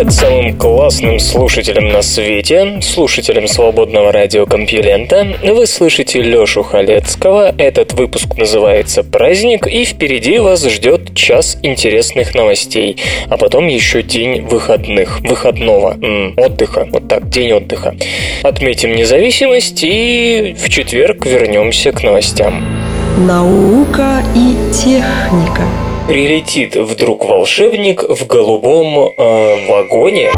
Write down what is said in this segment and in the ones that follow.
Привет самым классным слушателям на свете, слушателям свободного радиокомпьюлента. Вы слышите Лёшу Халецкого. Этот выпуск называется «Праздник», и впереди вас ждет час интересных новостей, а потом еще день выходных, выходного, м, отдыха, вот так, день отдыха. Отметим независимость и в четверг вернемся к новостям. Наука и техника Прилетит вдруг волшебник в голубом э, вагоне.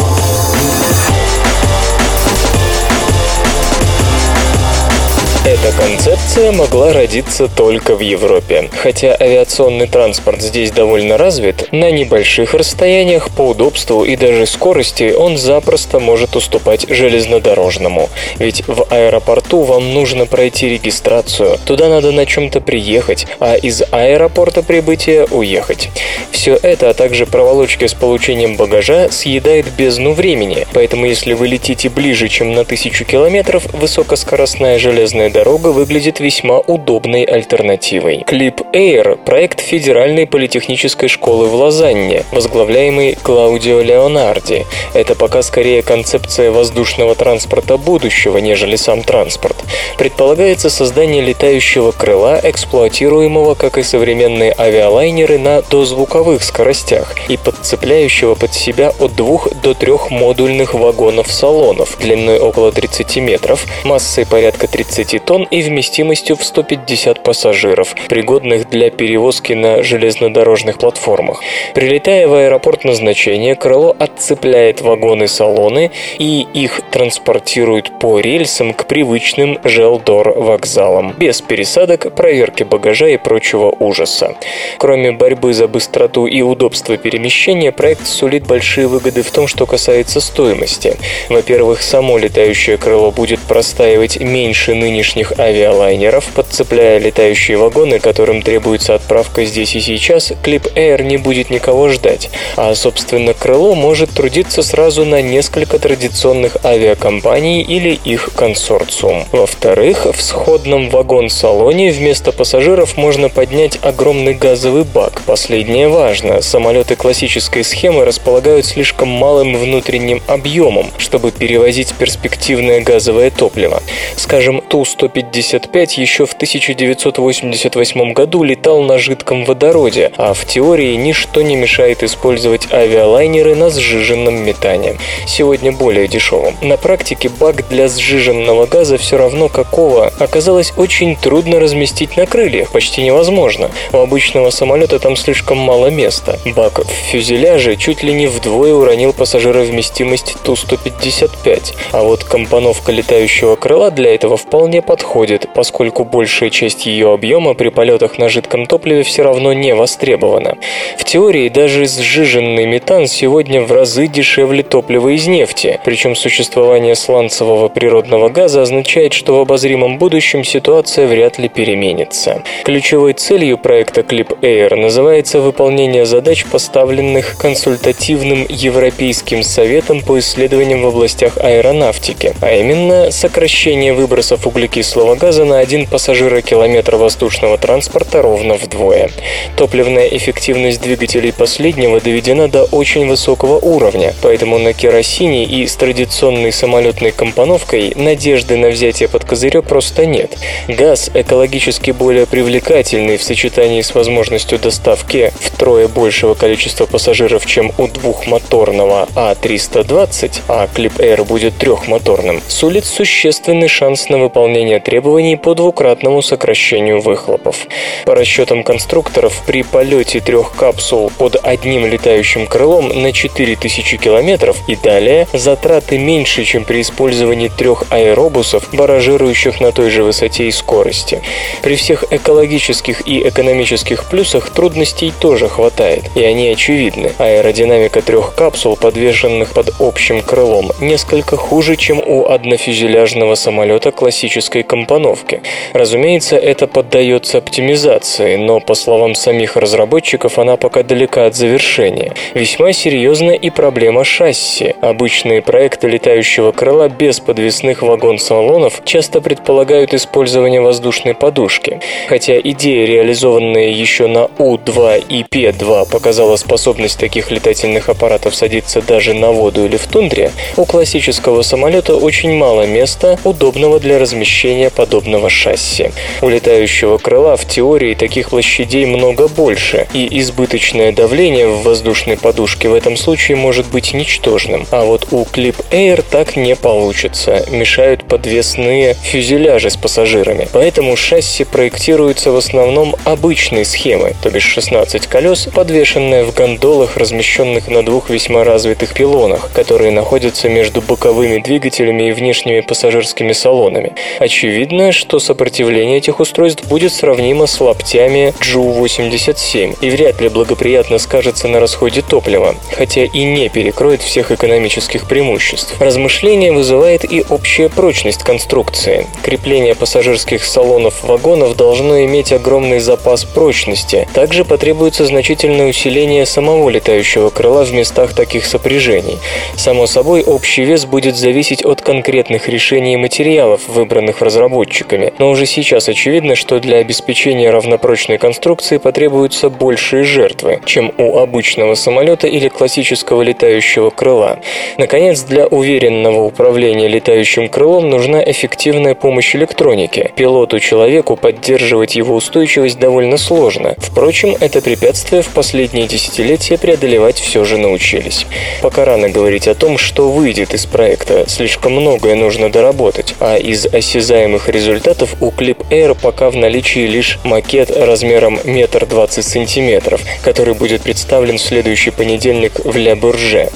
Эта концепция могла родиться только в Европе. Хотя авиационный транспорт здесь довольно развит, на небольших расстояниях по удобству и даже скорости он запросто может уступать железнодорожному. Ведь в аэропорту вам нужно пройти регистрацию, туда надо на чем-то приехать, а из аэропорта прибытия уехать. Все это, а также проволочки с получением багажа съедает бездну времени, поэтому если вы летите ближе, чем на тысячу километров, высокоскоростная железная дорога выглядит весьма удобной альтернативой. Клип Air – проект Федеральной политехнической школы в Лозанне, возглавляемый Клаудио Леонарди. Это пока скорее концепция воздушного транспорта будущего, нежели сам транспорт. Предполагается создание летающего крыла, эксплуатируемого, как и современные авиалайнеры, на дозвуковых скоростях и подцепляющего под себя от двух до трех модульных вагонов-салонов длиной около 30 метров, массой порядка 30 тонн и вместимостью в 150 пассажиров, пригодных для перевозки на железнодорожных платформах. Прилетая в аэропорт назначения, крыло отцепляет вагоны-салоны и их транспортирует по рельсам к привычным Желдор вокзалам, без пересадок, проверки багажа и прочего ужаса. Кроме борьбы за быстроту и удобство перемещения, проект сулит большие выгоды в том, что касается стоимости. Во-первых, само летающее крыло будет простаивать меньше нынешних авиалайнеров, подцепляя летающие вагоны, которым требуется отправка здесь и сейчас, Клип Air не будет никого ждать, а, собственно, крыло может трудиться сразу на несколько традиционных авиакомпаний или их консорциум. Во-вторых, в сходном вагон-салоне вместо пассажиров можно поднять огромный газовый бак. Последнее важно. Самолеты классической схемы располагают слишком малым внутренним объемом, чтобы перевозить перспективное газовое топливо. Скажем, Ту-155 еще в 1988 году летал на жидком водороде, а в теории ничто не мешает использовать авиалайнеры на сжиженном метане. Сегодня более дешевым. На практике бак для сжиженного газа все равно какого оказалось очень трудно разместить на крыльях, почти невозможно. У обычного самолета там слишком мало места. Бак в фюзеляже чуть ли не вдвое уронил пассажировместимость Ту-155, а вот компоновка летающего крыла для этого вполне подходит, поскольку большая часть ее объема при полетах на жидком топливе все равно не востребована. В теории даже сжиженный метан сегодня в разы дешевле топлива из нефти, причем существование сланцевого природного газа означает, что в обозримом будущем ситуация вряд ли переменится. Ключевой целью проекта Clip Air называется выполнение задач, поставленных консультативным Европейским советом по исследованиям в областях аэронавтики, а именно сокращение выбросов углекислого газа на один пассажира-километр воздушного транспорта ровно вдвое. Топливная эффективность двигателей последнего доведена до очень высокого уровня, поэтому на керосине и с традиционной самолетной компоновкой надежды на взятие под козырек просто нет. Газ экологически более привлекательный в сочетании с возможностью доставки втрое большего количества пассажиров, чем у двухмоторного А320, а Clip Air будет трехмоторным, сулит существенный шанс на выполнение соблюдения требований по двукратному сокращению выхлопов. По расчетам конструкторов, при полете трех капсул под одним летающим крылом на 4000 километров и далее затраты меньше, чем при использовании трех аэробусов, баражирующих на той же высоте и скорости. При всех экологических и экономических плюсах трудностей тоже хватает, и они очевидны. Аэродинамика трех капсул, подвешенных под общим крылом, несколько хуже, чем у однофюзеляжного самолета классической компоновки. Разумеется, это поддается оптимизации, но, по словам самих разработчиков, она пока далека от завершения. Весьма серьезна и проблема шасси. Обычные проекты летающего крыла без подвесных вагон-салонов часто предполагают использование воздушной подушки. Хотя идея, реализованная еще на У-2 и П-2, показала способность таких летательных аппаратов садиться даже на воду или в тундре, у классического самолета очень мало места, удобного для размещения подобного шасси. У летающего крыла в теории таких площадей много больше, и избыточное давление в воздушной подушке в этом случае может быть ничтожным. А вот у Clip Air так не получится, мешают подвесные фюзеляжи с пассажирами. Поэтому шасси проектируются в основном обычной схемой, то бишь 16 колес, подвешенное в гондолах, размещенных на двух весьма развитых пилонах, которые находятся между боковыми двигателями и внешними пассажирскими салонами. Очевидно, что сопротивление этих устройств будет сравнимо с лаптями Ju-87 и вряд ли благоприятно скажется на расходе топлива, хотя и не перекроет всех экономических преимуществ. Размышление вызывает и общая прочность конструкции. Крепление пассажирских салонов вагонов должно иметь огромный запас прочности. Также потребуется значительное усиление самого летающего крыла в местах таких сопряжений. Само собой, общий вес будет зависеть от конкретных решений и материалов, выбранных разработчиками, но уже сейчас очевидно, что для обеспечения равнопрочной конструкции потребуются большие жертвы, чем у обычного самолета или классического летающего крыла. Наконец, для уверенного управления летающим крылом нужна эффективная помощь электроники. Пилоту-человеку поддерживать его устойчивость довольно сложно. Впрочем, это препятствие в последние десятилетия преодолевать все же научились. Пока рано говорить о том, что выйдет из проекта, слишком многое нужно доработать, а из осязаемых результатов у Clip Air пока в наличии лишь макет размером метр двадцать сантиметров, который будет представлен в следующий понедельник в Ля Бурже.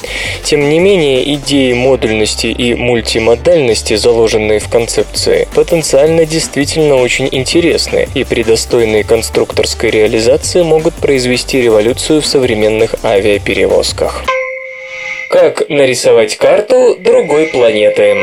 Тем не менее, идеи модульности и мультимодальности, заложенные в концепции, потенциально действительно очень интересны и при достойной конструкторской реализации могут произвести революцию в современных авиаперевозках. Как нарисовать карту другой планеты?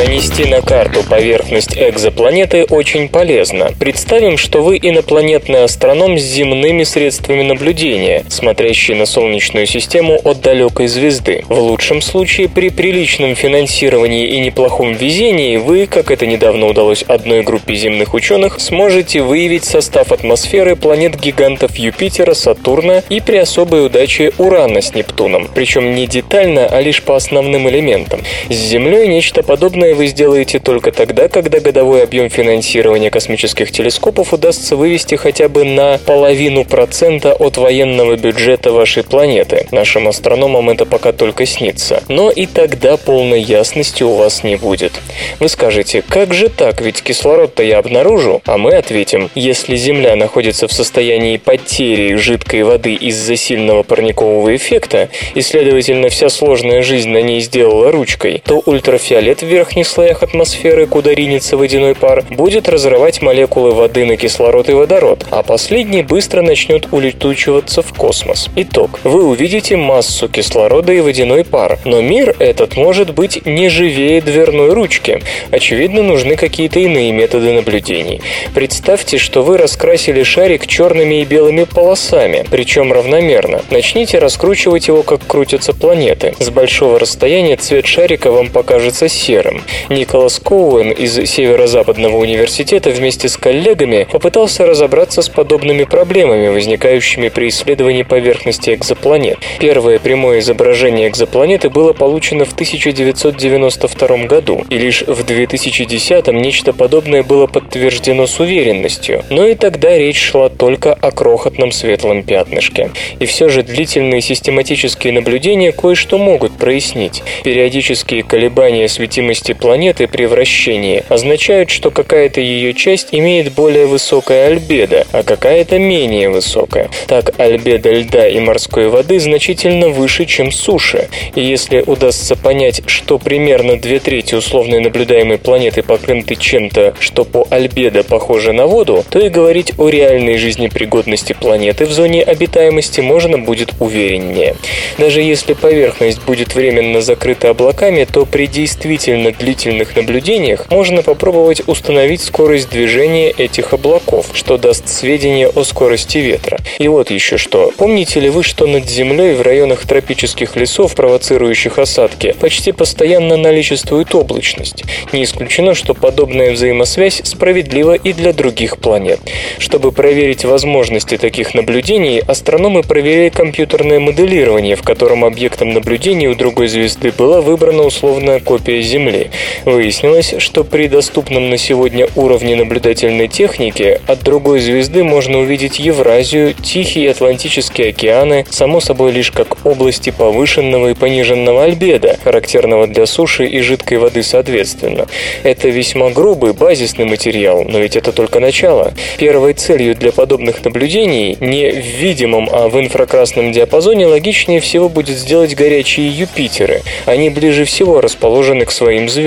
Нанести на карту поверхность экзопланеты очень полезно. Представим, что вы инопланетный астроном с земными средствами наблюдения, смотрящий на Солнечную систему от далекой звезды. В лучшем случае, при приличном финансировании и неплохом везении, вы, как это недавно удалось одной группе земных ученых, сможете выявить состав атмосферы планет-гигантов Юпитера, Сатурна и при особой удаче Урана с Нептуном. Причем не детально, а лишь по основным элементам. С Землей нечто подобное вы сделаете только тогда, когда годовой объем финансирования космических телескопов удастся вывести хотя бы на половину процента от военного бюджета вашей планеты. Нашим астрономам это пока только снится. Но и тогда полной ясности у вас не будет. Вы скажете, как же так, ведь кислород-то я обнаружу? А мы ответим, если Земля находится в состоянии потери жидкой воды из-за сильного парникового эффекта, и, следовательно, вся сложная жизнь на ней сделала ручкой, то ультрафиолет в верхних слоях атмосферы, куда ринется водяной пар, будет разрывать молекулы воды на кислород и водород, а последний быстро начнет улетучиваться в космос. Итог. Вы увидите массу кислорода и водяной пар, но мир этот может быть не живее дверной ручки. Очевидно, нужны какие-то иные методы наблюдений. Представьте, что вы раскрасили шарик черными и белыми полосами, причем равномерно. Начните раскручивать его, как крутятся планеты. С большого расстояния цвет шарика вам покажется серым. Николас Коуэн из Северо-Западного университета вместе с коллегами попытался разобраться с подобными проблемами, возникающими при исследовании поверхности экзопланет. Первое прямое изображение экзопланеты было получено в 1992 году, и лишь в 2010 нечто подобное было подтверждено с уверенностью, но и тогда речь шла только о крохотном светлом пятнышке. И все же длительные систематические наблюдения кое-что могут прояснить. Периодические колебания светимости планеты при вращении означают, что какая-то ее часть имеет более высокое альбедо, а какая-то менее высокое. Так, альбедо льда и морской воды значительно выше, чем суши. И если удастся понять, что примерно две трети условной наблюдаемой планеты покрыты чем-то, что по альбедо похоже на воду, то и говорить о реальной жизнепригодности планеты в зоне обитаемости можно будет увереннее. Даже если поверхность будет временно закрыта облаками, то при действительно длительных наблюдениях можно попробовать установить скорость движения этих облаков, что даст сведения о скорости ветра. И вот еще что. Помните ли вы, что над Землей в районах тропических лесов, провоцирующих осадки, почти постоянно наличествует облачность? Не исключено, что подобная взаимосвязь справедлива и для других планет. Чтобы проверить возможности таких наблюдений, астрономы провели компьютерное моделирование, в котором объектом наблюдения у другой звезды была выбрана условная копия Земли. Выяснилось, что при доступном на сегодня уровне наблюдательной техники от другой звезды можно увидеть Евразию, Тихий и Атлантические океаны, само собой лишь как области повышенного и пониженного альбеда, характерного для суши и жидкой воды соответственно. Это весьма грубый, базисный материал, но ведь это только начало. Первой целью для подобных наблюдений не в видимом, а в инфракрасном диапазоне логичнее всего будет сделать горячие Юпитеры. Они ближе всего расположены к своим звездам,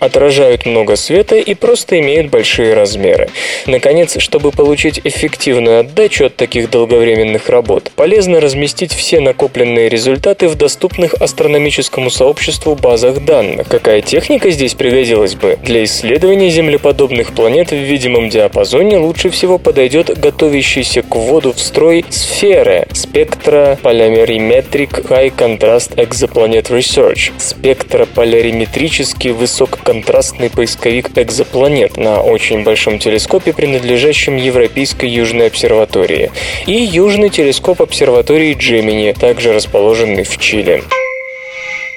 отражают много света и просто имеют большие размеры. Наконец, чтобы получить эффективную отдачу от таких долговременных работ, полезно разместить все накопленные результаты в доступных астрономическому сообществу базах данных. Какая техника здесь пригодилась бы? Для исследования землеподобных планет в видимом диапазоне лучше всего подойдет готовящийся к вводу в строй сферы спектра Polarimetric High Contrast Exoplanet Research спектрополяриметрический высококонтрастный поисковик экзопланет на очень большом телескопе, принадлежащем Европейской Южной обсерватории, и Южный телескоп обсерватории Джемини, также расположенный в Чили.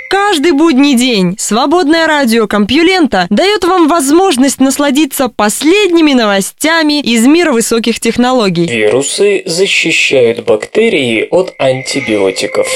Каждый будний день свободное радио Компьюлента дает вам возможность насладиться последними новостями из мира высоких технологий. Вирусы защищают бактерии от антибиотиков.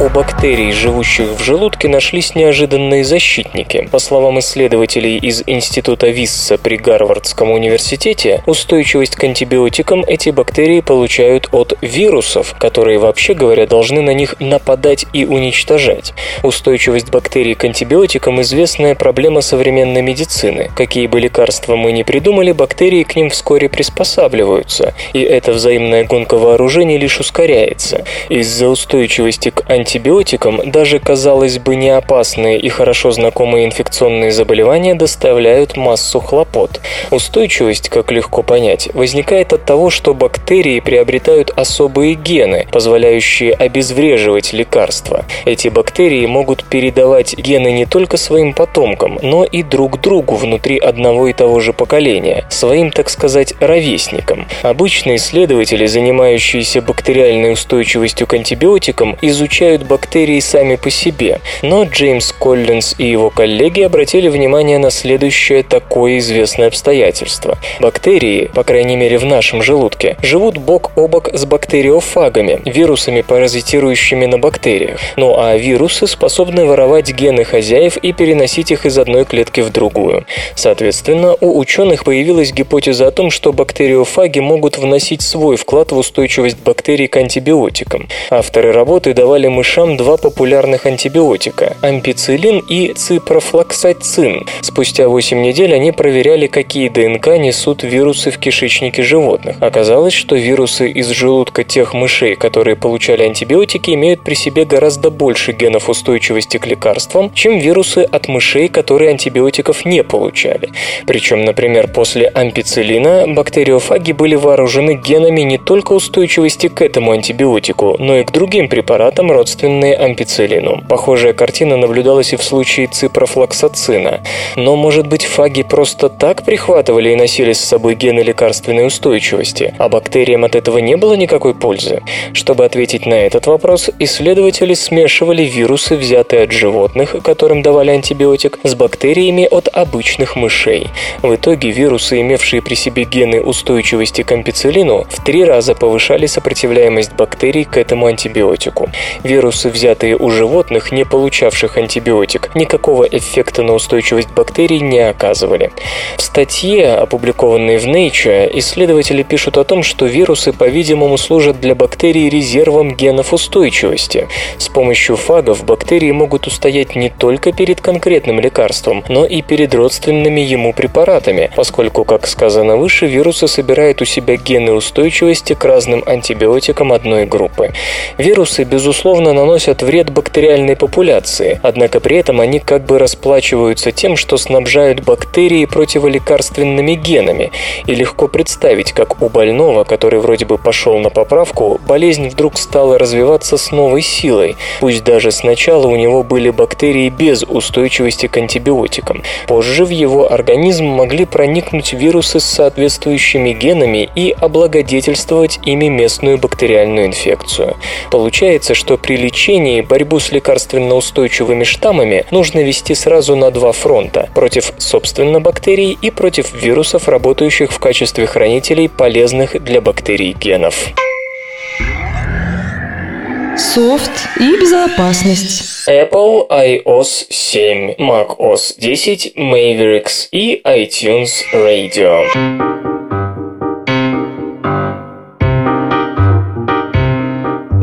У бактерий, живущих в желудке, нашлись неожиданные защитники. По словам исследователей из Института Висса при Гарвардском университете, устойчивость к антибиотикам эти бактерии получают от вирусов, которые, вообще говоря, должны на них нападать и уничтожать. Устойчивость бактерий к антибиотикам – известная проблема современной медицины. Какие бы лекарства мы ни придумали, бактерии к ним вскоре приспосабливаются, и эта взаимная гонка вооружений лишь ускоряется. Из-за устойчивости к антибиотикам антибиотикам даже, казалось бы, не опасные и хорошо знакомые инфекционные заболевания доставляют массу хлопот. Устойчивость, как легко понять, возникает от того, что бактерии приобретают особые гены, позволяющие обезвреживать лекарства. Эти бактерии могут передавать гены не только своим потомкам, но и друг другу внутри одного и того же поколения, своим, так сказать, ровесникам. Обычно исследователи, занимающиеся бактериальной устойчивостью к антибиотикам, изучают существуют бактерии сами по себе, но Джеймс Коллинз и его коллеги обратили внимание на следующее такое известное обстоятельство. Бактерии, по крайней мере в нашем желудке, живут бок о бок с бактериофагами, вирусами, паразитирующими на бактериях. Ну а вирусы способны воровать гены хозяев и переносить их из одной клетки в другую. Соответственно, у ученых появилась гипотеза о том, что бактериофаги могут вносить свой вклад в устойчивость бактерий к антибиотикам. Авторы работы давали мышам мышам два популярных антибиотика – ампицилин и ципрофлоксацин. Спустя 8 недель они проверяли, какие ДНК несут вирусы в кишечнике животных. Оказалось, что вирусы из желудка тех мышей, которые получали антибиотики, имеют при себе гораздо больше генов устойчивости к лекарствам, чем вирусы от мышей, которые антибиотиков не получали. Причем, например, после ампицилина бактериофаги были вооружены генами не только устойчивости к этому антибиотику, но и к другим препаратам, родственные ампицилину. Похожая картина наблюдалась и в случае ципрофлоксацина. Но, может быть, фаги просто так прихватывали и носили с собой гены лекарственной устойчивости, а бактериям от этого не было никакой пользы? Чтобы ответить на этот вопрос, исследователи смешивали вирусы, взятые от животных, которым давали антибиотик, с бактериями от обычных мышей. В итоге вирусы, имевшие при себе гены устойчивости к ампицилину, в три раза повышали сопротивляемость бактерий к этому антибиотику. Вирусы, взятые у животных, не получавших антибиотик, никакого эффекта на устойчивость бактерий не оказывали. В статье, опубликованной в Nature, исследователи пишут о том, что вирусы, по-видимому, служат для бактерий резервом генов устойчивости. С помощью фагов бактерии могут устоять не только перед конкретным лекарством, но и перед родственными ему препаратами, поскольку, как сказано выше, вирусы собирают у себя гены устойчивости к разным антибиотикам одной группы. Вирусы, безусловно, наносят вред бактериальной популяции, однако при этом они как бы расплачиваются тем, что снабжают бактерии противолекарственными генами, и легко представить, как у больного, который вроде бы пошел на поправку, болезнь вдруг стала развиваться с новой силой, пусть даже сначала у него были бактерии без устойчивости к антибиотикам. Позже в его организм могли проникнуть вирусы с соответствующими генами и облагодетельствовать ими местную бактериальную инфекцию. Получается, что при лечении борьбу с лекарственно устойчивыми штаммами нужно вести сразу на два фронта – против, собственно, бактерий и против вирусов, работающих в качестве хранителей полезных для бактерий генов. Софт и безопасность. Apple iOS 7, macOS 10, Mavericks и iTunes Radio.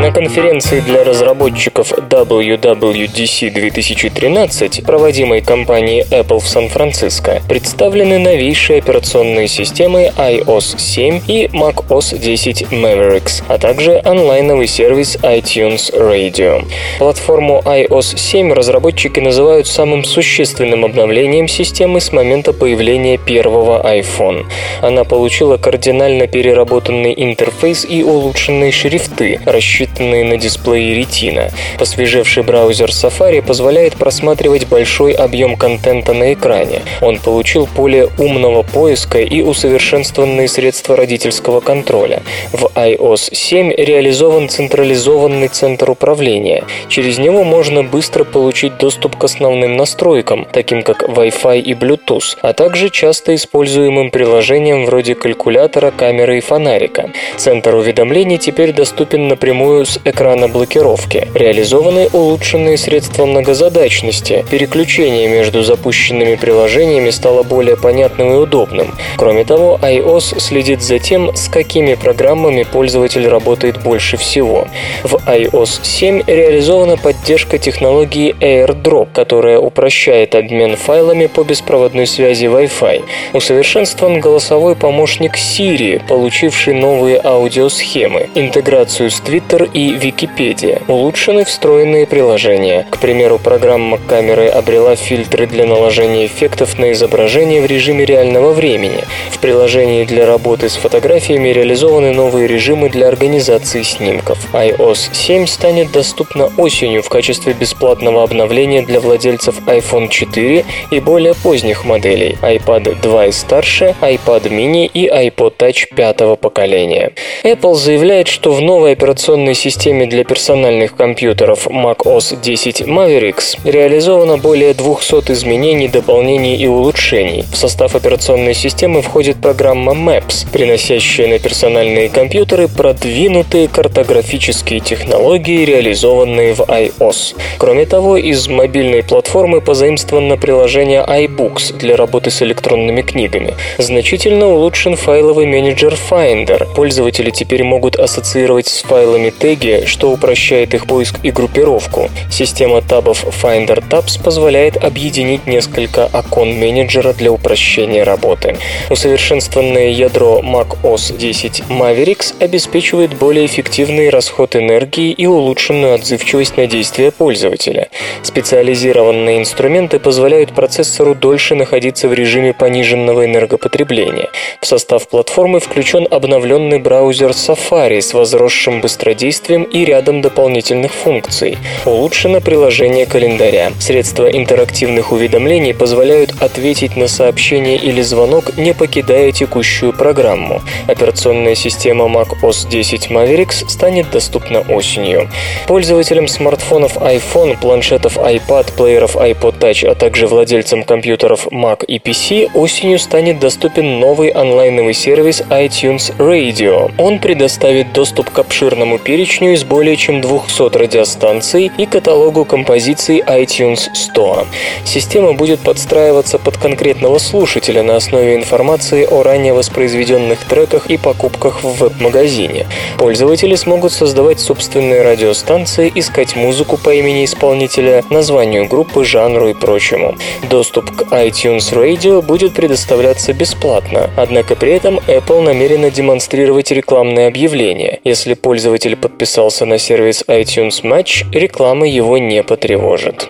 На конференции для разработчиков WWDC 2013, проводимой компанией Apple в Сан-Франциско, представлены новейшие операционные системы iOS 7 и macOS 10 Mavericks, а также онлайновый сервис iTunes Radio. Платформу iOS 7 разработчики называют самым существенным обновлением системы с момента появления первого iPhone. Она получила кардинально переработанный интерфейс и улучшенные шрифты, рассчитанные рассчитанные на дисплее Retina. Посвежевший браузер Safari позволяет просматривать большой объем контента на экране. Он получил поле умного поиска и усовершенствованные средства родительского контроля. В iOS 7 реализован централизованный центр управления. Через него можно быстро получить доступ к основным настройкам, таким как Wi-Fi и Bluetooth, а также часто используемым приложениям вроде калькулятора, камеры и фонарика. Центр уведомлений теперь доступен напрямую с экрана блокировки. Реализованы улучшенные средства многозадачности. Переключение между запущенными приложениями стало более понятным и удобным. Кроме того, iOS следит за тем, с какими программами пользователь работает больше всего. В iOS 7 реализована поддержка технологии AirDrop, которая упрощает обмен файлами по беспроводной связи Wi-Fi. Усовершенствован голосовой помощник Siri, получивший новые аудиосхемы, интеграцию с Twitter и Википедия. Улучшены встроенные приложения. К примеру, программа камеры обрела фильтры для наложения эффектов на изображение в режиме реального времени. В приложении для работы с фотографиями реализованы новые режимы для организации снимков. iOS 7 станет доступна осенью в качестве бесплатного обновления для владельцев iPhone 4 и более поздних моделей iPad 2 и старше, iPad mini и iPod Touch пятого поколения. Apple заявляет, что в новой операционной системе для персональных компьютеров macOS 10 Mavericks реализовано более 200 изменений, дополнений и улучшений. В состав операционной системы входит программа Maps, приносящая на персональные компьютеры продвинутые картографические технологии, реализованные в iOS. Кроме того, из мобильной платформы позаимствовано приложение iBooks для работы с электронными книгами. Значительно улучшен файловый менеджер Finder. Пользователи теперь могут ассоциировать с файлами теги теги, что упрощает их поиск и группировку. Система табов Finder Tabs позволяет объединить несколько окон менеджера для упрощения работы. Усовершенствованное ядро Mac OS 10 Mavericks обеспечивает более эффективный расход энергии и улучшенную отзывчивость на действия пользователя. Специализированные инструменты позволяют процессору дольше находиться в режиме пониженного энергопотребления. В состав платформы включен обновленный браузер Safari с возросшим быстродействием и рядом дополнительных функций. Улучшено приложение календаря. Средства интерактивных уведомлений позволяют ответить на сообщение или звонок, не покидая текущую программу. Операционная система Mac OS 10 Mavericks станет доступна осенью. Пользователям смартфонов iPhone, планшетов iPad, плееров iPod Touch, а также владельцам компьютеров Mac и PC осенью станет доступен новый онлайновый сервис iTunes Radio. Он предоставит доступ к обширному перечню из более чем 200 радиостанций и каталогу композиций iTunes Store. Система будет подстраиваться под конкретного слушателя на основе информации о ранее воспроизведенных треках и покупках в веб-магазине. Пользователи смогут создавать собственные радиостанции, искать музыку по имени исполнителя, названию группы, жанру и прочему. Доступ к iTunes Radio будет предоставляться бесплатно, однако при этом Apple намерена демонстрировать рекламные объявления. Если пользователь подписался на сервис iTunes Match, реклама его не потревожит.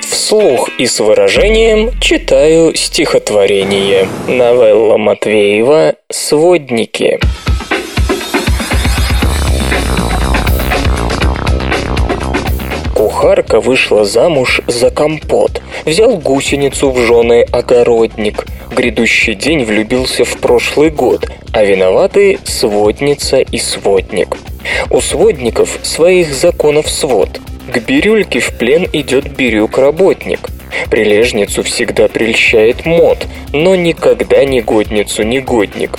Вслух и с выражением читаю стихотворение. Новелла Матвеева «Сводники». Кухарка вышла замуж за компот. Взял гусеницу в жены огородник. Грядущий день влюбился в прошлый год, а виноваты сводница и сводник. У сводников своих законов свод. К бирюльке в плен идет бирюк-работник. Прилежницу всегда прельщает мод, но никогда негодницу негодник.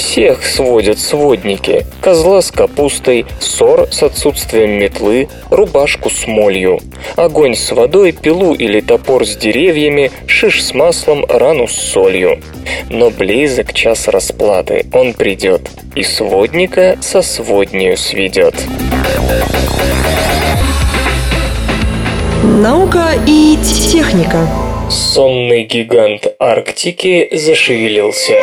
Всех сводят сводники. Козла с капустой, ссор с отсутствием метлы, рубашку с молью. Огонь с водой, пилу или топор с деревьями, шиш с маслом, рану с солью. Но близок час расплаты, он придет, и сводника со своднею сведет. Наука и техника. Сонный гигант Арктики зашевелился.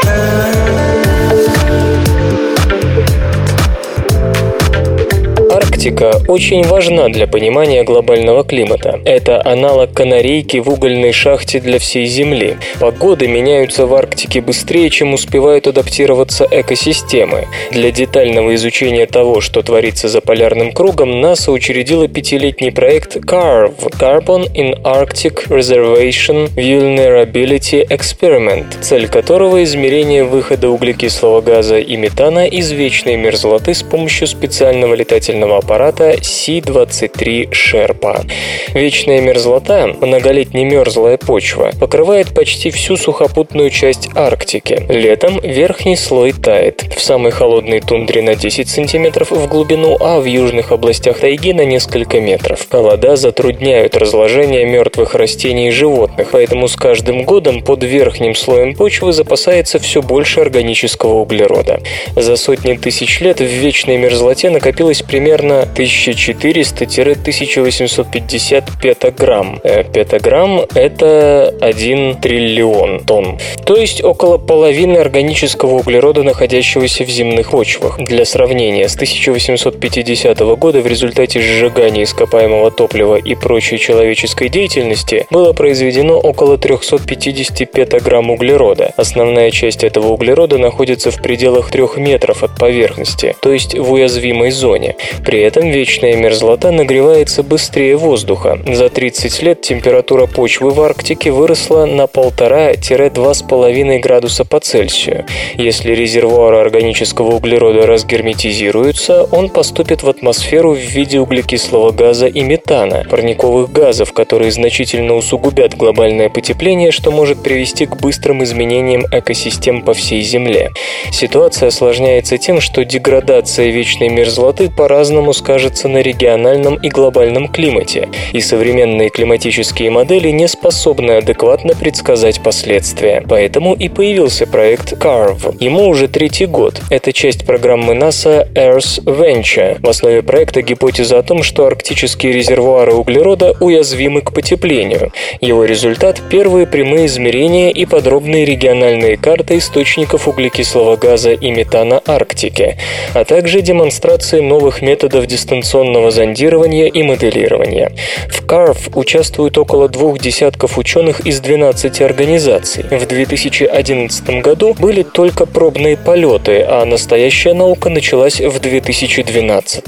Арктика очень важна для понимания глобального климата. Это аналог канарейки в угольной шахте для всей Земли. Погоды меняются в Арктике быстрее, чем успевают адаптироваться экосистемы. Для детального изучения того, что творится за полярным кругом, НАСА учредила пятилетний проект CARV – Carbon in Arctic Reservation Vulnerability Experiment, цель которого – измерение выхода углекислого газа и метана из вечной мерзлоты с помощью специального летательного аппарата аппарата Си-23 Шерпа. Вечная мерзлота, многолетняя мерзлая почва, покрывает почти всю сухопутную часть Арктики. Летом верхний слой тает. В самой холодной тундре на 10 сантиметров в глубину, а в южных областях тайги на несколько метров. Холода затрудняют разложение мертвых растений и животных, поэтому с каждым годом под верхним слоем почвы запасается все больше органического углерода. За сотни тысяч лет в вечной мерзлоте накопилось примерно 1400-1850 петаграмм. Петаграмм – это 1 триллион тонн. То есть около половины органического углерода, находящегося в земных почвах. Для сравнения, с 1850 года в результате сжигания ископаемого топлива и прочей человеческой деятельности было произведено около 350 петаграмм углерода. Основная часть этого углерода находится в пределах 3 метров от поверхности, то есть в уязвимой зоне. При этом вечная мерзлота нагревается быстрее воздуха. За 30 лет температура почвы в Арктике выросла на 1,5-2,5 градуса по Цельсию. Если резервуары органического углерода разгерметизируются, он поступит в атмосферу в виде углекислого газа и метана, парниковых газов, которые значительно усугубят глобальное потепление, что может привести к быстрым изменениям экосистем по всей Земле. Ситуация осложняется тем, что деградация вечной мерзлоты по-разному скажется на региональном и глобальном климате, и современные климатические модели не способны адекватно предсказать последствия. Поэтому и появился проект CARV. Ему уже третий год. Это часть программы НАСА Earth Venture. В основе проекта гипотеза о том, что арктические резервуары углерода уязвимы к потеплению. Его результат – первые прямые измерения и подробные региональные карты источников углекислого газа и метана Арктики, а также демонстрации новых методов дистанционного зондирования и моделирования. В CARF участвуют около двух десятков ученых из 12 организаций. В 2011 году были только пробные полеты, а настоящая наука началась в 2012.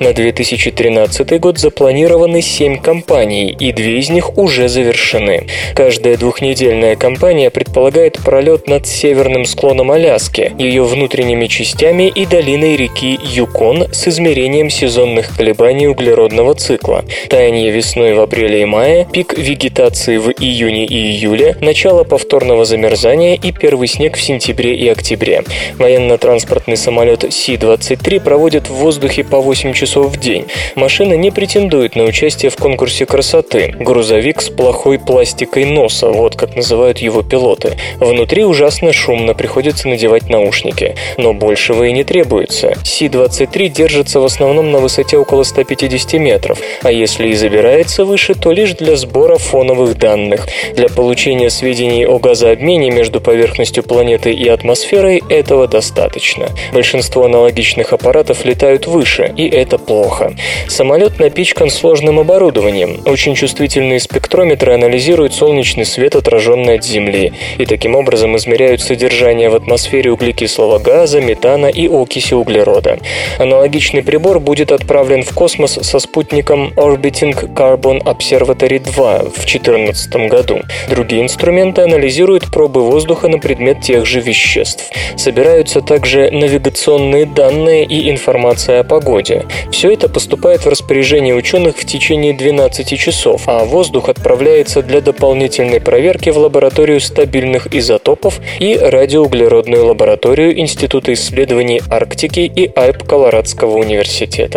На 2013 год запланированы 7 компаний, и две из них уже завершены. Каждая двухнедельная кампания предполагает пролет над северным склоном Аляски, ее внутренними частями и долиной реки Юкон с измерением сезонных колебаний углеродного цикла. Таяние весной в апреле и мае, пик вегетации в июне и июле, начало повторного замерзания и первый снег в сентябре и октябре. Военно-транспортный самолет Си-23 проводит в воздухе по 8 часов в день. Машина не претендует на участие в конкурсе красоты. Грузовик с плохой пластикой носа, вот как называют его пилоты. Внутри ужасно шумно, приходится надевать наушники. Но большего и не требуется. Си-23 держится в основном на высоте около 150 метров, а если и забирается выше, то лишь для сбора фоновых данных. Для получения сведений о газообмене между поверхностью планеты и атмосферой этого достаточно. Большинство аналогичных аппаратов летают выше, и это плохо. Самолет напичкан сложным оборудованием. Очень чувствительные спектрометры анализируют солнечный свет, отраженный от Земли, и таким образом измеряют содержание в атмосфере углекислого газа, метана и окиси углерода. Аналогичный прибор будет отправлен в космос со спутником Orbiting Carbon Observatory 2 в 2014 году. Другие инструменты анализируют пробы воздуха на предмет тех же веществ. Собираются также навигационные данные и информация о погоде. Все это поступает в распоряжение ученых в течение 12 часов, а воздух отправляется для дополнительной проверки в лабораторию стабильных изотопов и радиоуглеродную лабораторию Института исследований Арктики и Альп Колорадского университета.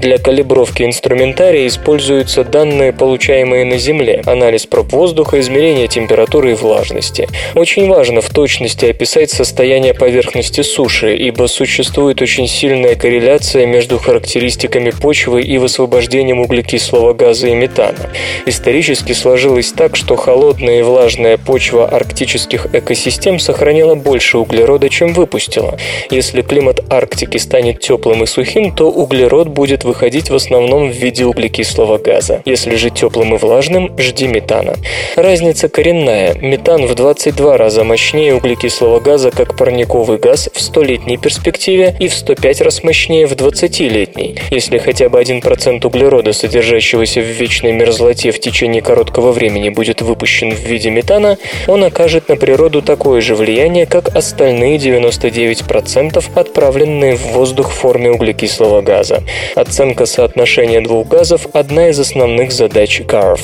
Для калибровки инструментария используются данные, получаемые на Земле, анализ проб воздуха, измерение температуры и влажности. Очень важно в точности описать состояние поверхности суши, ибо существует очень сильная корреляция между характеристиками почвы и высвобождением углекислого газа и метана. Исторически сложилось так, что холодная и влажная почва арктических экосистем сохранила больше углерода, чем выпустила. Если климат Арктики станет теплым и сухим, то углерод будет выходить в основном в виде углекислого газа. Если же теплым и влажным, жди метана. Разница коренная. Метан в 22 раза мощнее углекислого газа как парниковый газ в 100-летней перспективе и в 105 раз мощнее в 20-летней. Если хотя бы 1% углерода, содержащегося в вечной мерзлоте в течение короткого времени, будет выпущен в виде метана, он окажет на природу такое же влияние, как остальные 99% отправленные в воздух в форме углекислого газа. Оценка соотношения двух газов – одна из основных задач CARF.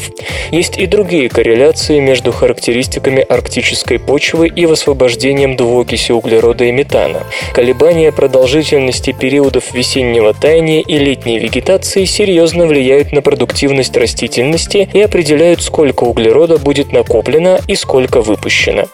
Есть и другие корреляции между характеристиками арктической почвы и высвобождением двуокиси углерода и метана. Колебания продолжительности периодов весеннего таяния и летней вегетации серьезно влияют на продуктивность растительности и определяют, сколько углерода будет накоплено и сколько выпущено.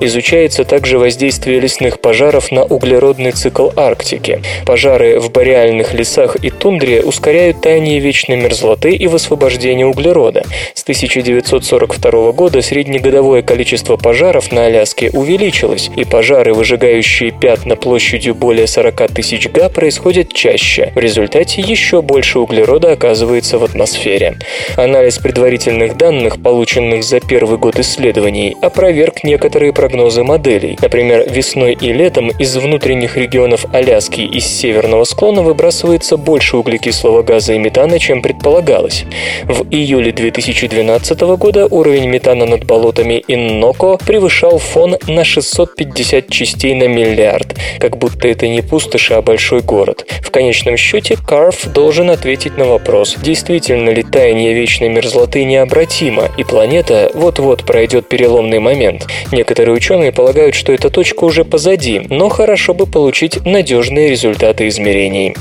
Изучается также воздействие лесных пожаров на углеродный цикл Арктики. Пожары в бореальных лесах и тундре ускоряют таяние вечной мерзлоты и высвобождение углерода. С 1942 года среднегодовое количество пожаров на Аляске увеличилось, и пожары, выжигающие пятна площадью более 40 тысяч га, происходят чаще. В результате еще больше углерода оказывается в атмосфере. Анализ предварительных данных, полученных за первый год исследований, опроверг некоторые прогнозы моделей. Например, весной и летом из внутренних регионов Аляски из северного склона выбрасывается больше углекислого газа и метана, чем предполагалось. В июле 2012 года уровень метана над болотами Инноко превышал фон на 650 частей на миллиард, как будто это не пустоши, а большой город. В конечном счете, Карф должен ответить на вопрос, действительно ли таяние вечной мерзлоты необратимо, и планета вот-вот пройдет переломный момент. Некоторые ученые полагают, что эта точка уже позади, но хорошо бы получить надежные результаты измерений.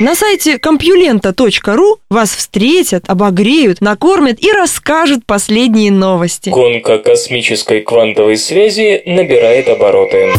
На сайте компьюлента.ру вас встретят, обогреют, накормят и расскажут последние новости. Гонка космической квантовой связи набирает обороты.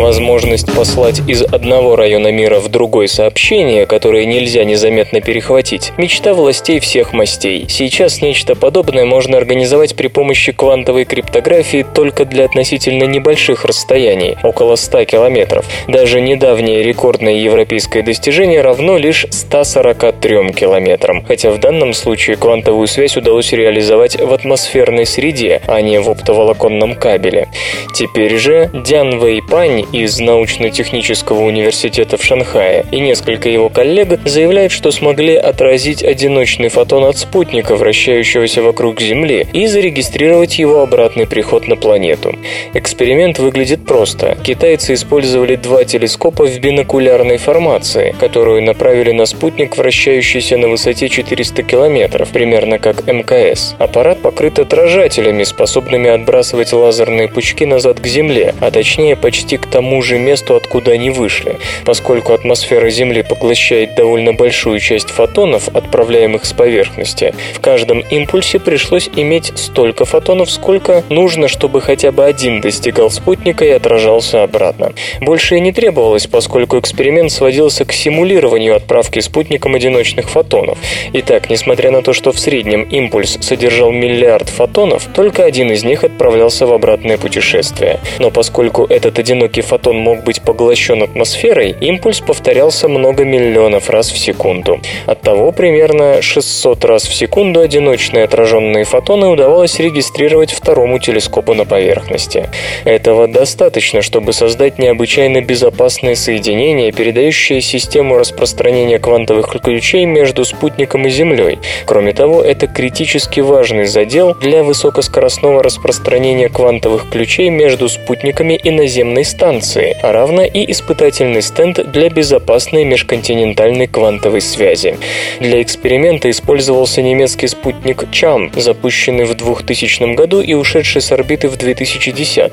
Возможность послать из одного района мира в другой сообщение, которое нельзя незаметно перехватить, мечта властей всех мастей. Сейчас нечто подобное можно организовать при помощи квантовой криптографии только для относительно небольших расстояний, около 100 километров. Даже недавнее рекордное европейское достижение равно лишь 143 километрам, хотя в данном случае квантовую связь удалось реализовать в атмосферной среде, а не в оптоволоконном кабеле. Теперь же Дян Вэйпань из научно-технического университета в Шанхае и несколько его коллег заявляют, что смогли отразить одиночный фотон от спутника, вращающегося вокруг Земли, и зарегистрировать его обратный приход на планету. Эксперимент выглядит просто. Китайцы использовали два телескопа в бинокулярной формации, которую направили на спутник, вращающийся на высоте 400 километров, примерно как МКС. Аппарат покрыт отражателями, способными отбрасывать лазерные пучки назад к Земле, а точнее почти к тому же месту, откуда они вышли. Поскольку атмосфера Земли поглощает довольно большую часть фотонов, отправляемых с поверхности, в каждом импульсе пришлось иметь столько фотонов, сколько нужно, чтобы хотя бы один достигал спутника и отражался обратно. Больше и не требовалось, поскольку эксперимент сводился к симулированию отправки спутником одиночных фотонов. Итак, несмотря на то, что в среднем импульс содержал миллиард фотонов, только один из них отправлялся в обратное путешествие. Но поскольку этот одинокий маленький фотон мог быть поглощен атмосферой, импульс повторялся много миллионов раз в секунду. Оттого примерно 600 раз в секунду одиночные отраженные фотоны удавалось регистрировать второму телескопу на поверхности. Этого достаточно, чтобы создать необычайно безопасное соединение, передающее систему распространения квантовых ключей между спутником и Землей. Кроме того, это критически важный задел для высокоскоростного распространения квантовых ключей между спутниками и наземной станцией станции, а равно и испытательный стенд для безопасной межконтинентальной квантовой связи. Для эксперимента использовался немецкий спутник ЧАМ, запущенный в 2000 году и ушедший с орбиты в 2010.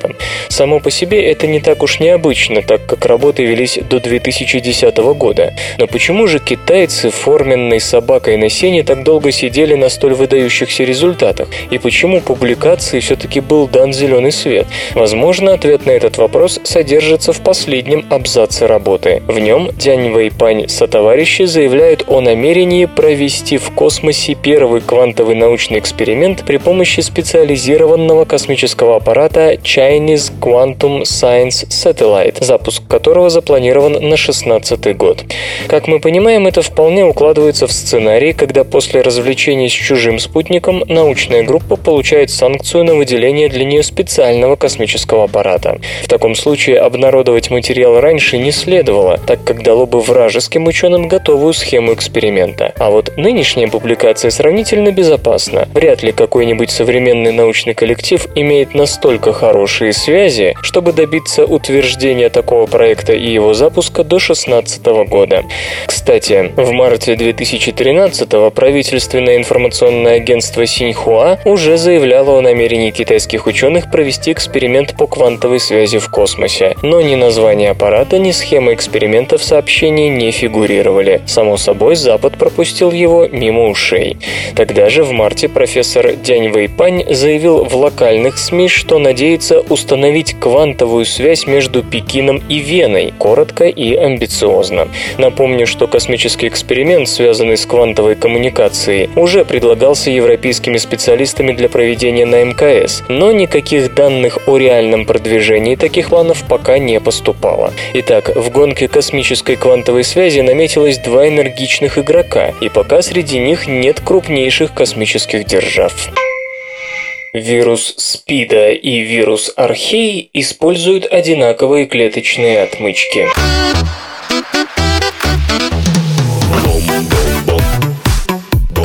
Само по себе это не так уж необычно, так как работы велись до 2010 года. Но почему же китайцы форменной собакой на сене так долго сидели на столь выдающихся результатах? И почему публикации все-таки был дан зеленый свет? Возможно, ответ на этот вопрос содержится содержится в последнем абзаце работы. В нем Дянь Вэйпань сотоварищи заявляют о намерении провести в космосе первый квантовый научный эксперимент при помощи специализированного космического аппарата Chinese Quantum Science Satellite, запуск которого запланирован на 2016 год. Как мы понимаем, это вполне укладывается в сценарий, когда после развлечения с чужим спутником научная группа получает санкцию на выделение для нее специального космического аппарата. В таком случае обнародовать материал раньше не следовало, так как дало бы вражеским ученым готовую схему эксперимента. А вот нынешняя публикация сравнительно безопасна. Вряд ли какой-нибудь современный научный коллектив имеет настолько хорошие связи, чтобы добиться утверждения такого проекта и его запуска до 2016 года. Кстати, в марте 2013 правительственное информационное агентство Синьхуа уже заявляло о намерении китайских ученых провести эксперимент по квантовой связи в космосе но ни название аппарата, ни схема эксперимента в сообщении не фигурировали. Само собой, Запад пропустил его мимо ушей. Тогда же в марте профессор Дянь Вэйпань заявил в локальных СМИ, что надеется установить квантовую связь между Пекином и Веной, коротко и амбициозно. Напомню, что космический эксперимент, связанный с квантовой коммуникацией, уже предлагался европейскими специалистами для проведения на МКС, но никаких данных о реальном продвижении таких планов пока пока не поступало. Итак, в гонке космической квантовой связи наметилось два энергичных игрока, и пока среди них нет крупнейших космических держав. Вирус СПИДа и вирус Архей используют одинаковые клеточные отмычки.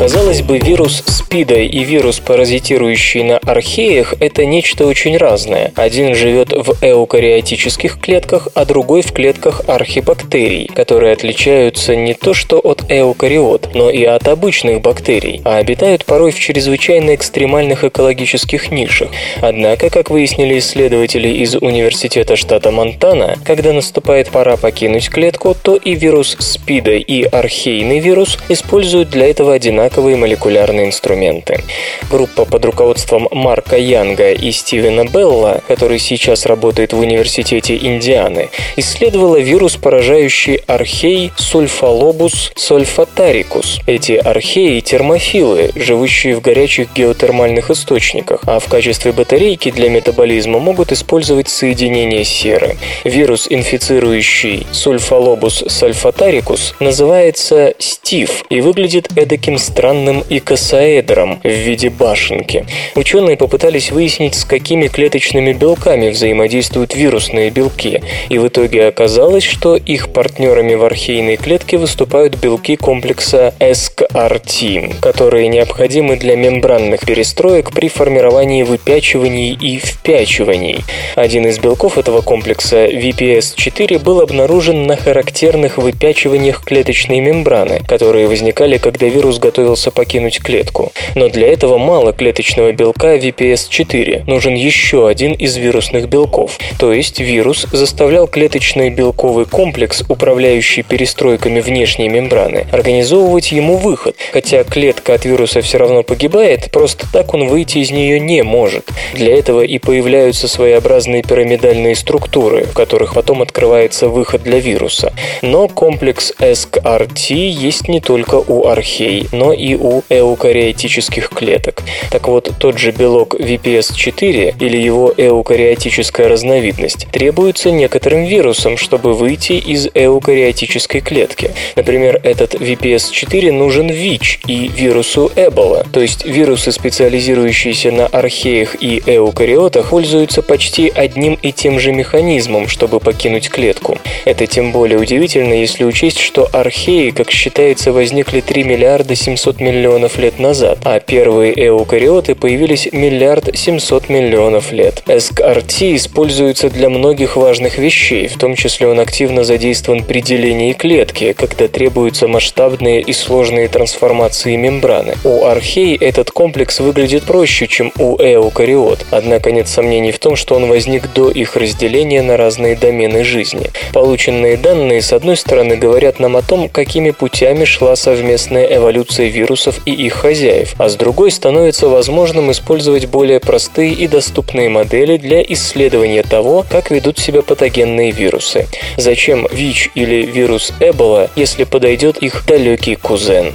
Казалось бы, вирус СПИДа и вирус, паразитирующий на археях, это нечто очень разное. Один живет в эукариотических клетках, а другой в клетках архибактерий, которые отличаются не то что от эукариот, но и от обычных бактерий, а обитают порой в чрезвычайно экстремальных экологических нишах. Однако, как выяснили исследователи из Университета штата Монтана, когда наступает пора покинуть клетку, то и вирус СПИДа, и архейный вирус используют для этого одинаковые молекулярные инструменты. Группа под руководством Марка Янга и Стивена Белла, который сейчас работает в Университете Индианы, исследовала вирус, поражающий архей сульфалобус сульфатарикус. Эти археи – термофилы, живущие в горячих геотермальных источниках, а в качестве батарейки для метаболизма могут использовать соединение серы. Вирус, инфицирующий сульфалобус сульфатарикус, называется стив и выглядит эдаким странным икосаэдром в виде башенки. Ученые попытались выяснить, с какими клеточными белками взаимодействуют вирусные белки, и в итоге оказалось, что их партнерами в архейной клетке выступают белки комплекса SCRT, которые необходимы для мембранных перестроек при формировании выпячиваний и впячиваний. Один из белков этого комплекса, VPS4, был обнаружен на характерных выпячиваниях клеточной мембраны, которые возникали, когда вирус готовился покинуть клетку. Но для этого мало клеточного белка VPS4, нужен еще один из вирусных белков. То есть вирус заставлял клеточный белковый комплекс, управляющий перестройками внешней мембраны, организовывать ему выход, хотя клетка от вируса все равно погибает, просто так он выйти из нее не может. Для этого и появляются своеобразные пирамидальные структуры, в которых потом открывается выход для вируса. Но комплекс SCRT есть не только у архей, но и у эукариотических клеток. Так вот, тот же белок VPS4 или его эукариотическая разновидность требуется некоторым вирусам, чтобы выйти из эукариотической клетки. Например, этот VPS4 нужен ВИЧ и вирусу Эбола, то есть вирусы, специализирующиеся на археях и эукариотах, пользуются почти одним и тем же механизмом, чтобы покинуть клетку. Это тем более удивительно, если учесть, что археи, как считается, возникли 3 миллиарда 700 миллионов лет назад, а первые эукариоты появились миллиард 700 миллионов лет. SCRT используется для многих важных вещей, в том числе он активно задействован при делении клетки, когда требуются масштабные и сложные трансформации мембраны. У архей этот комплекс выглядит проще, чем у эукариот, однако нет сомнений в том, что он возник до их разделения на разные домены жизни. Полученные данные, с одной стороны, говорят нам о том, какими путями шла совместная эволюция вирусов и их хозяев, а с другой становится возможным использовать более простые и доступные модели для исследования того, как ведут себя патогенные вирусы. Зачем ВИЧ или вирус Эбола, если подойдет их далекий кузен?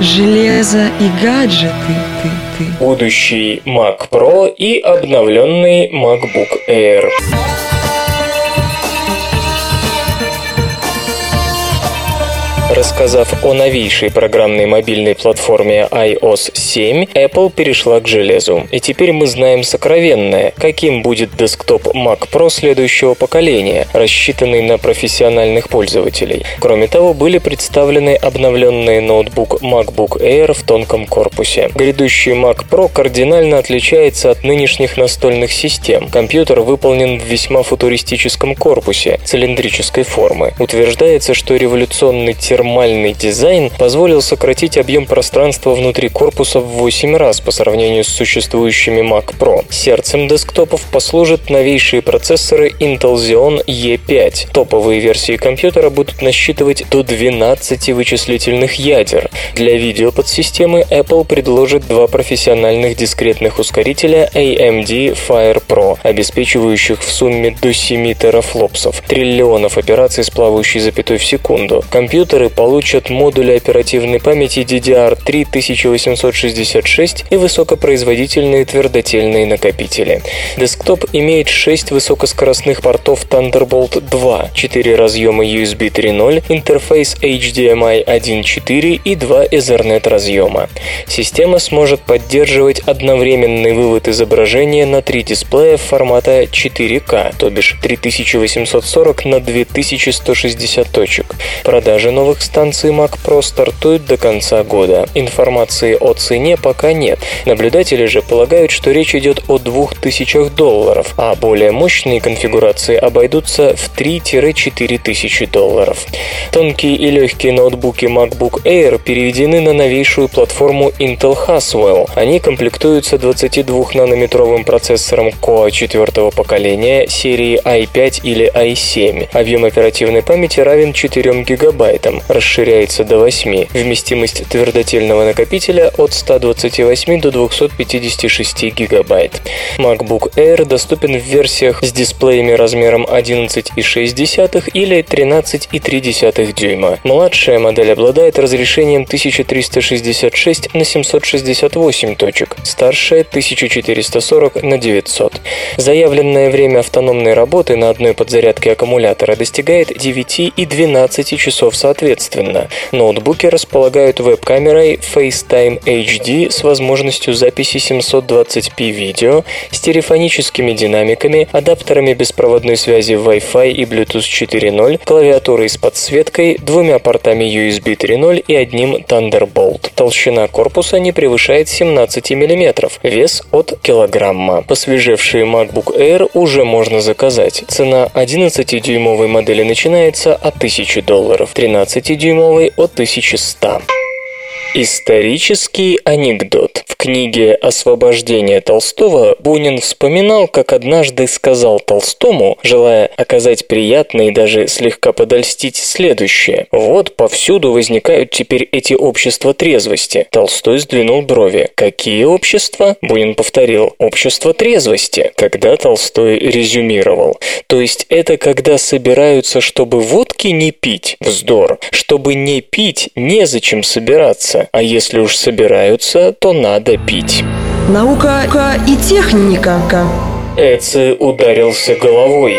Железо и гаджеты, ты, ты. Будущий Mac Pro и обновленный MacBook Air. Рассказав о новейшей программной мобильной платформе iOS 7, Apple перешла к железу. И теперь мы знаем сокровенное, каким будет десктоп Mac Pro следующего поколения, рассчитанный на профессиональных пользователей. Кроме того, были представлены обновленные ноутбук MacBook Air в тонком корпусе. Грядущий Mac Pro кардинально отличается от нынешних настольных систем. Компьютер выполнен в весьма футуристическом корпусе, цилиндрической формы. Утверждается, что революционный термальный дизайн позволил сократить объем пространства внутри корпуса в 8 раз по сравнению с существующими Mac Pro. Сердцем десктопов послужат новейшие процессоры Intel Xeon E5. Топовые версии компьютера будут насчитывать до 12 вычислительных ядер. Для видеоподсистемы Apple предложит два профессиональных дискретных ускорителя AMD Fire Pro, обеспечивающих в сумме до 7 терафлопсов, триллионов операций с плавающей запятой в секунду. Компьютеры получат модули оперативной памяти DDR3 1866 и высокопроизводительные твердотельные накопители. Десктоп имеет 6 высокоскоростных портов Thunderbolt 2, 4 разъема USB 3.0, интерфейс HDMI 1.4 и 2 Ethernet разъема. Система сможет поддерживать одновременный вывод изображения на три дисплея формата 4К, то бишь 3840 на 2160 точек. Продажи новых новых станций Pro стартуют до конца года. Информации о цене пока нет. Наблюдатели же полагают, что речь идет о 2000 долларов, а более мощные конфигурации обойдутся в 3-4 тысячи долларов. Тонкие и легкие ноутбуки MacBook Air переведены на новейшую платформу Intel Haswell. Они комплектуются 22-нанометровым процессором Core 4 поколения серии i5 или i7. Объем оперативной памяти равен 4 гигабайтам, расширяется до 8. Вместимость твердотельного накопителя от 128 до 256 гигабайт. MacBook Air доступен в версиях с дисплеями размером 11,6 или 13,3 дюйма. Младшая модель обладает разрешением 1366 на 768 точек, старшая 1440 на 900. Заявленное время автономной работы на одной подзарядке аккумулятора достигает 9 и 12 часов соответственно. Ноутбуки располагают веб-камерой FaceTime HD с возможностью записи 720p видео, стереофоническими динамиками, адаптерами беспроводной связи Wi-Fi и Bluetooth 4.0, клавиатурой с подсветкой, двумя портами USB 3.0 и одним Thunderbolt. Толщина корпуса не превышает 17 мм, вес от килограмма. Посвежевшие MacBook Air уже можно заказать. Цена 11-дюймовой модели начинается от 1000 долларов, 13-дюймовой от 1100. Исторический анекдот. В книге «Освобождение Толстого» Бунин вспоминал, как однажды сказал Толстому, желая оказать приятное и даже слегка подольстить следующее. «Вот повсюду возникают теперь эти общества трезвости». Толстой сдвинул брови. «Какие общества?» Бунин повторил. «Общество трезвости». Когда Толстой резюмировал. То есть это когда собираются, чтобы водки не пить? Вздор. Чтобы не пить, незачем собираться а если уж собираются, то надо пить. Наука и техника. Эци ударился головой.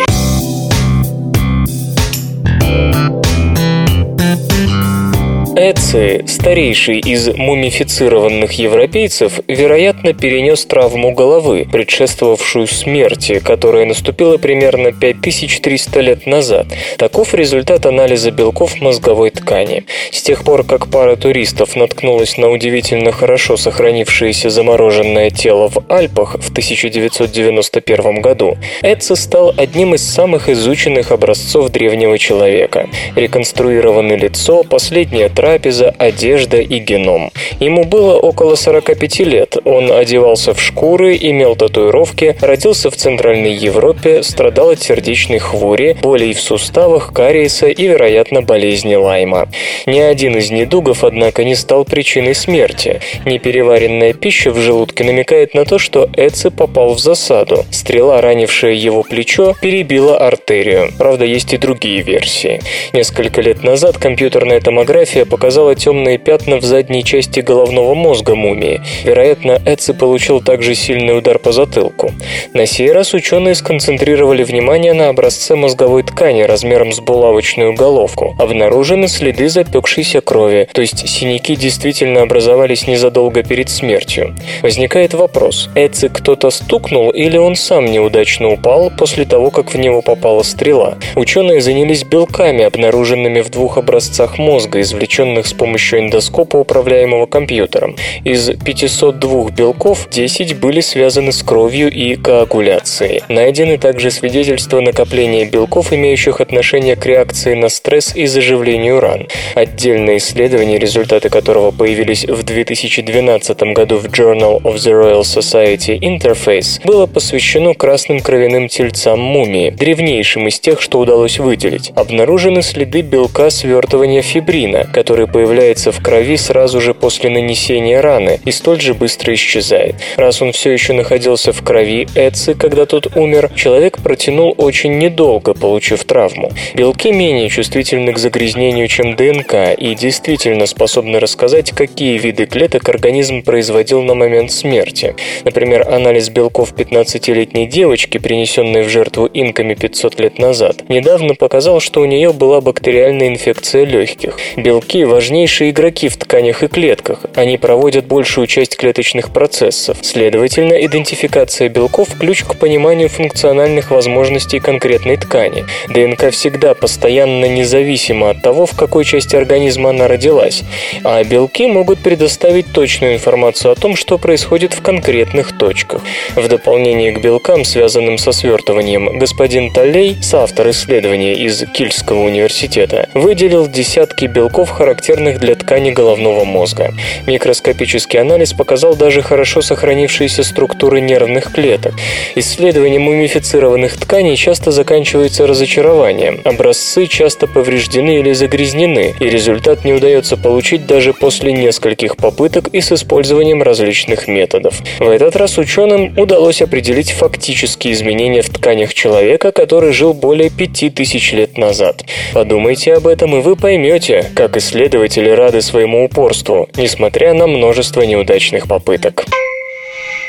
Эци, старейший из мумифицированных европейцев, вероятно, перенес травму головы, предшествовавшую смерти, которая наступила примерно 5300 лет назад. Таков результат анализа белков мозговой ткани. С тех пор, как пара туристов наткнулась на удивительно хорошо сохранившееся замороженное тело в Альпах в 1991 году, Эци стал одним из самых изученных образцов древнего человека. Реконструировано лицо, последняя травма, трапеза, одежда и геном. Ему было около 45 лет. Он одевался в шкуры, имел татуировки, родился в Центральной Европе, страдал от сердечной хвори, болей в суставах, кариеса и, вероятно, болезни Лайма. Ни один из недугов, однако, не стал причиной смерти. Непереваренная пища в желудке намекает на то, что Эци попал в засаду. Стрела, ранившая его плечо, перебила артерию. Правда, есть и другие версии. Несколько лет назад компьютерная томография показала темные пятна в задней части головного мозга мумии. Вероятно, Эци получил также сильный удар по затылку. На сей раз ученые сконцентрировали внимание на образце мозговой ткани размером с булавочную головку. Обнаружены следы запекшейся крови, то есть синяки действительно образовались незадолго перед смертью. Возникает вопрос, Эци кто-то стукнул или он сам неудачно упал после того, как в него попала стрела? Ученые занялись белками, обнаруженными в двух образцах мозга, извлеченных извлеченных с помощью эндоскопа, управляемого компьютером. Из 502 белков 10 были связаны с кровью и коагуляцией. Найдены также свидетельства накопления белков, имеющих отношение к реакции на стресс и заживлению ран. Отдельное исследование, результаты которого появились в 2012 году в Journal of the Royal Society Interface, было посвящено красным кровяным тельцам мумии, древнейшим из тех, что удалось выделить. Обнаружены следы белка свертывания фибрина, который который появляется в крови сразу же после нанесения раны и столь же быстро исчезает. Раз он все еще находился в крови Эци, когда тот умер, человек протянул очень недолго, получив травму. Белки менее чувствительны к загрязнению, чем ДНК, и действительно способны рассказать, какие виды клеток организм производил на момент смерти. Например, анализ белков 15-летней девочки, принесенной в жертву инками 500 лет назад, недавно показал, что у нее была бактериальная инфекция легких. Белки важнейшие игроки в тканях и клетках. Они проводят большую часть клеточных процессов. Следовательно, идентификация белков – ключ к пониманию функциональных возможностей конкретной ткани. ДНК всегда постоянно независима от того, в какой части организма она родилась, а белки могут предоставить точную информацию о том, что происходит в конкретных точках. В дополнение к белкам, связанным со свертыванием, господин Таллей, соавтор исследования из Кильского университета, выделил десятки белков, характерных для ткани головного мозга. Микроскопический анализ показал даже хорошо сохранившиеся структуры нервных клеток. Исследование мумифицированных тканей часто заканчивается разочарованием. Образцы часто повреждены или загрязнены, и результат не удается получить даже после нескольких попыток и с использованием различных методов. В этот раз ученым удалось определить фактические изменения в тканях человека, который жил более пяти тысяч лет назад. Подумайте об этом, и вы поймете, как исследователи рады своему упорству, несмотря на множество неудачных попыток.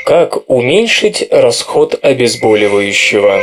Как уменьшить расход обезболивающего?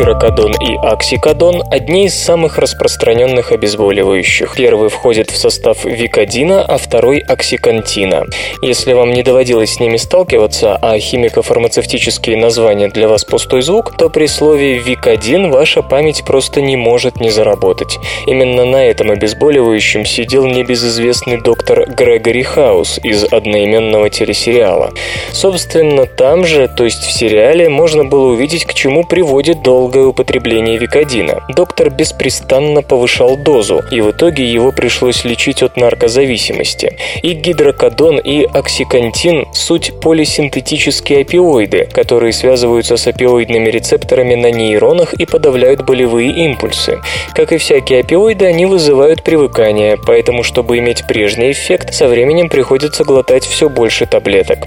Гидрокодон и оксикодон – одни из самых распространенных обезболивающих. Первый входит в состав викодина, а второй – оксикантина. Если вам не доводилось с ними сталкиваться, а химико-фармацевтические названия для вас пустой звук, то при слове викодин ваша память просто не может не заработать. Именно на этом обезболивающем сидел небезызвестный доктор Грегори Хаус из одноименного телесериала. Собственно, там же, то есть в сериале, можно было увидеть, к чему приводит долг долгое употребление викодина. Доктор беспрестанно повышал дозу, и в итоге его пришлось лечить от наркозависимости. И гидрокодон, и оксикантин – суть полисинтетические опиоиды, которые связываются с опиоидными рецепторами на нейронах и подавляют болевые импульсы. Как и всякие опиоиды, они вызывают привыкание, поэтому, чтобы иметь прежний эффект, со временем приходится глотать все больше таблеток.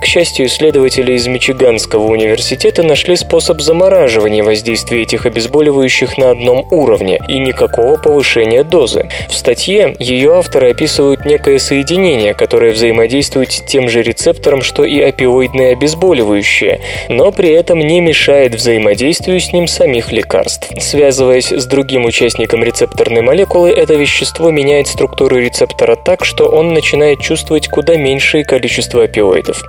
К счастью, исследователи из Мичиганского университета нашли способ замораживания воздействия воздействие этих обезболивающих на одном уровне и никакого повышения дозы. В статье ее авторы описывают некое соединение, которое взаимодействует с тем же рецептором, что и опиоидные обезболивающие, но при этом не мешает взаимодействию с ним самих лекарств. Связываясь с другим участником рецепторной молекулы, это вещество меняет структуру рецептора так, что он начинает чувствовать куда меньшее количество опиоидов.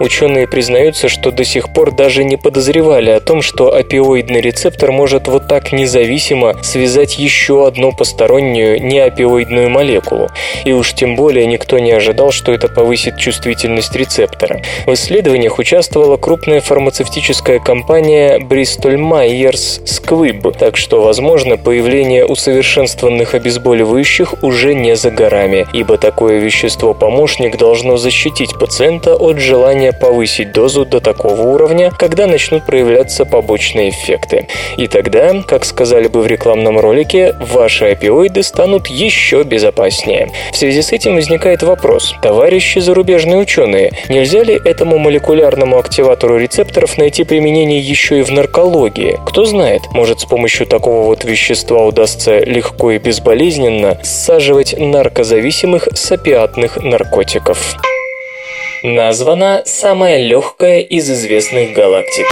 Ученые признаются, что до сих пор даже не подозревали о том, что опиоидный рецептор может вот так независимо связать еще одну постороннюю неопиоидную молекулу. И уж тем более никто не ожидал, что это повысит чувствительность рецептора. В исследованиях участвовала крупная фармацевтическая компания Bristol Myers Squibb, так что, возможно, появление усовершенствованных обезболивающих уже не за горами, ибо такое вещество-помощник должно защитить пациента от желания повысить дозу до такого уровня, когда начнут проявляться побочные эффекты эффекты. И тогда, как сказали бы в рекламном ролике, ваши опиоиды станут еще безопаснее. В связи с этим возникает вопрос. Товарищи зарубежные ученые, нельзя ли этому молекулярному активатору рецепторов найти применение еще и в наркологии? Кто знает, может с помощью такого вот вещества удастся легко и безболезненно саживать наркозависимых с опиатных наркотиков. Названа самая легкая из известных галактик.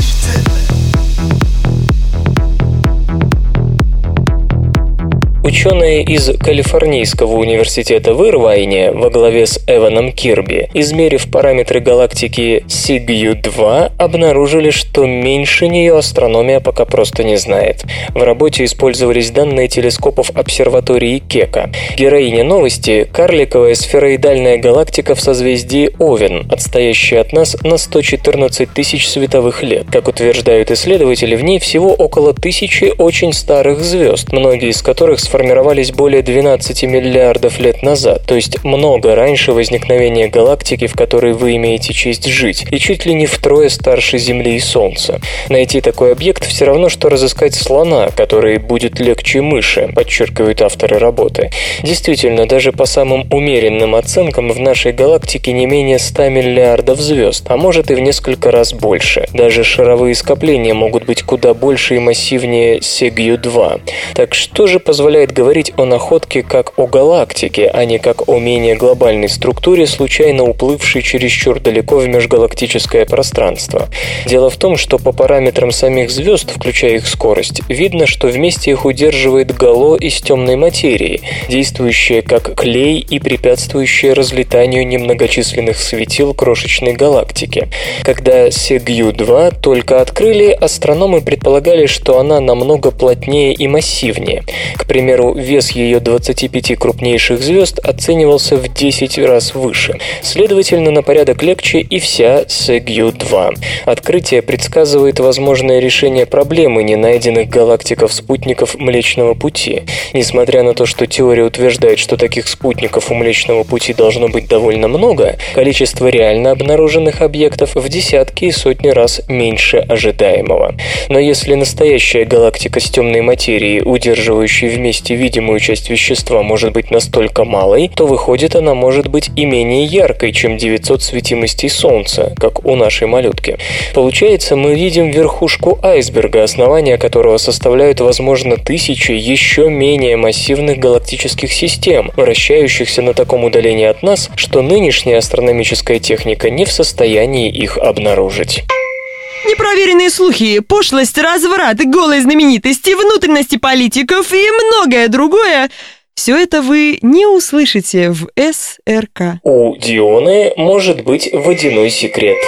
Ученые из Калифорнийского университета в Ирвайне во главе с Эваном Кирби, измерив параметры галактики Сигью-2, обнаружили, что меньше нее астрономия пока просто не знает. В работе использовались данные телескопов обсерватории Кека. Героиня новости – карликовая сфероидальная галактика в созвездии Овен, отстоящая от нас на 114 тысяч световых лет. Как утверждают исследователи, в ней всего около тысячи очень старых звезд, многие из которых сформированы сформировались более 12 миллиардов лет назад, то есть много раньше возникновения галактики, в которой вы имеете честь жить, и чуть ли не втрое старше Земли и Солнца. Найти такой объект все равно, что разыскать слона, который будет легче мыши, подчеркивают авторы работы. Действительно, даже по самым умеренным оценкам в нашей галактике не менее 100 миллиардов звезд, а может и в несколько раз больше. Даже шаровые скопления могут быть куда больше и массивнее Сегью-2. Так что же позволяет предпочитает говорить о находке как о галактике, а не как о менее глобальной структуре, случайно уплывшей чересчур далеко в межгалактическое пространство. Дело в том, что по параметрам самих звезд, включая их скорость, видно, что вместе их удерживает гало из темной материи, действующее как клей и препятствующее разлетанию немногочисленных светил крошечной галактики. Когда Сегью-2 только открыли, астрономы предполагали, что она намного плотнее и массивнее. К примеру, вес ее 25 крупнейших звезд оценивался в 10 раз выше. Следовательно, на порядок легче и вся Сегью-2. Открытие предсказывает возможное решение проблемы не найденных галактиков-спутников Млечного Пути. Несмотря на то, что теория утверждает, что таких спутников у Млечного Пути должно быть довольно много, количество реально обнаруженных объектов в десятки и сотни раз меньше ожидаемого. Но если настоящая галактика с темной материей, удерживающей вместе видимую часть вещества, может быть настолько малой, то выходит она может быть и менее яркой, чем 900 светимостей Солнца, как у нашей малютки. Получается, мы видим верхушку айсберга, основания которого составляют, возможно, тысячи еще менее массивных галактических систем, вращающихся на таком удалении от нас, что нынешняя астрономическая техника не в состоянии их обнаружить. Непроверенные слухи, пошлость, разврат, голые знаменитости, внутренности политиков и многое другое все это вы не услышите в СРК. У Дионы может быть водяной секрет.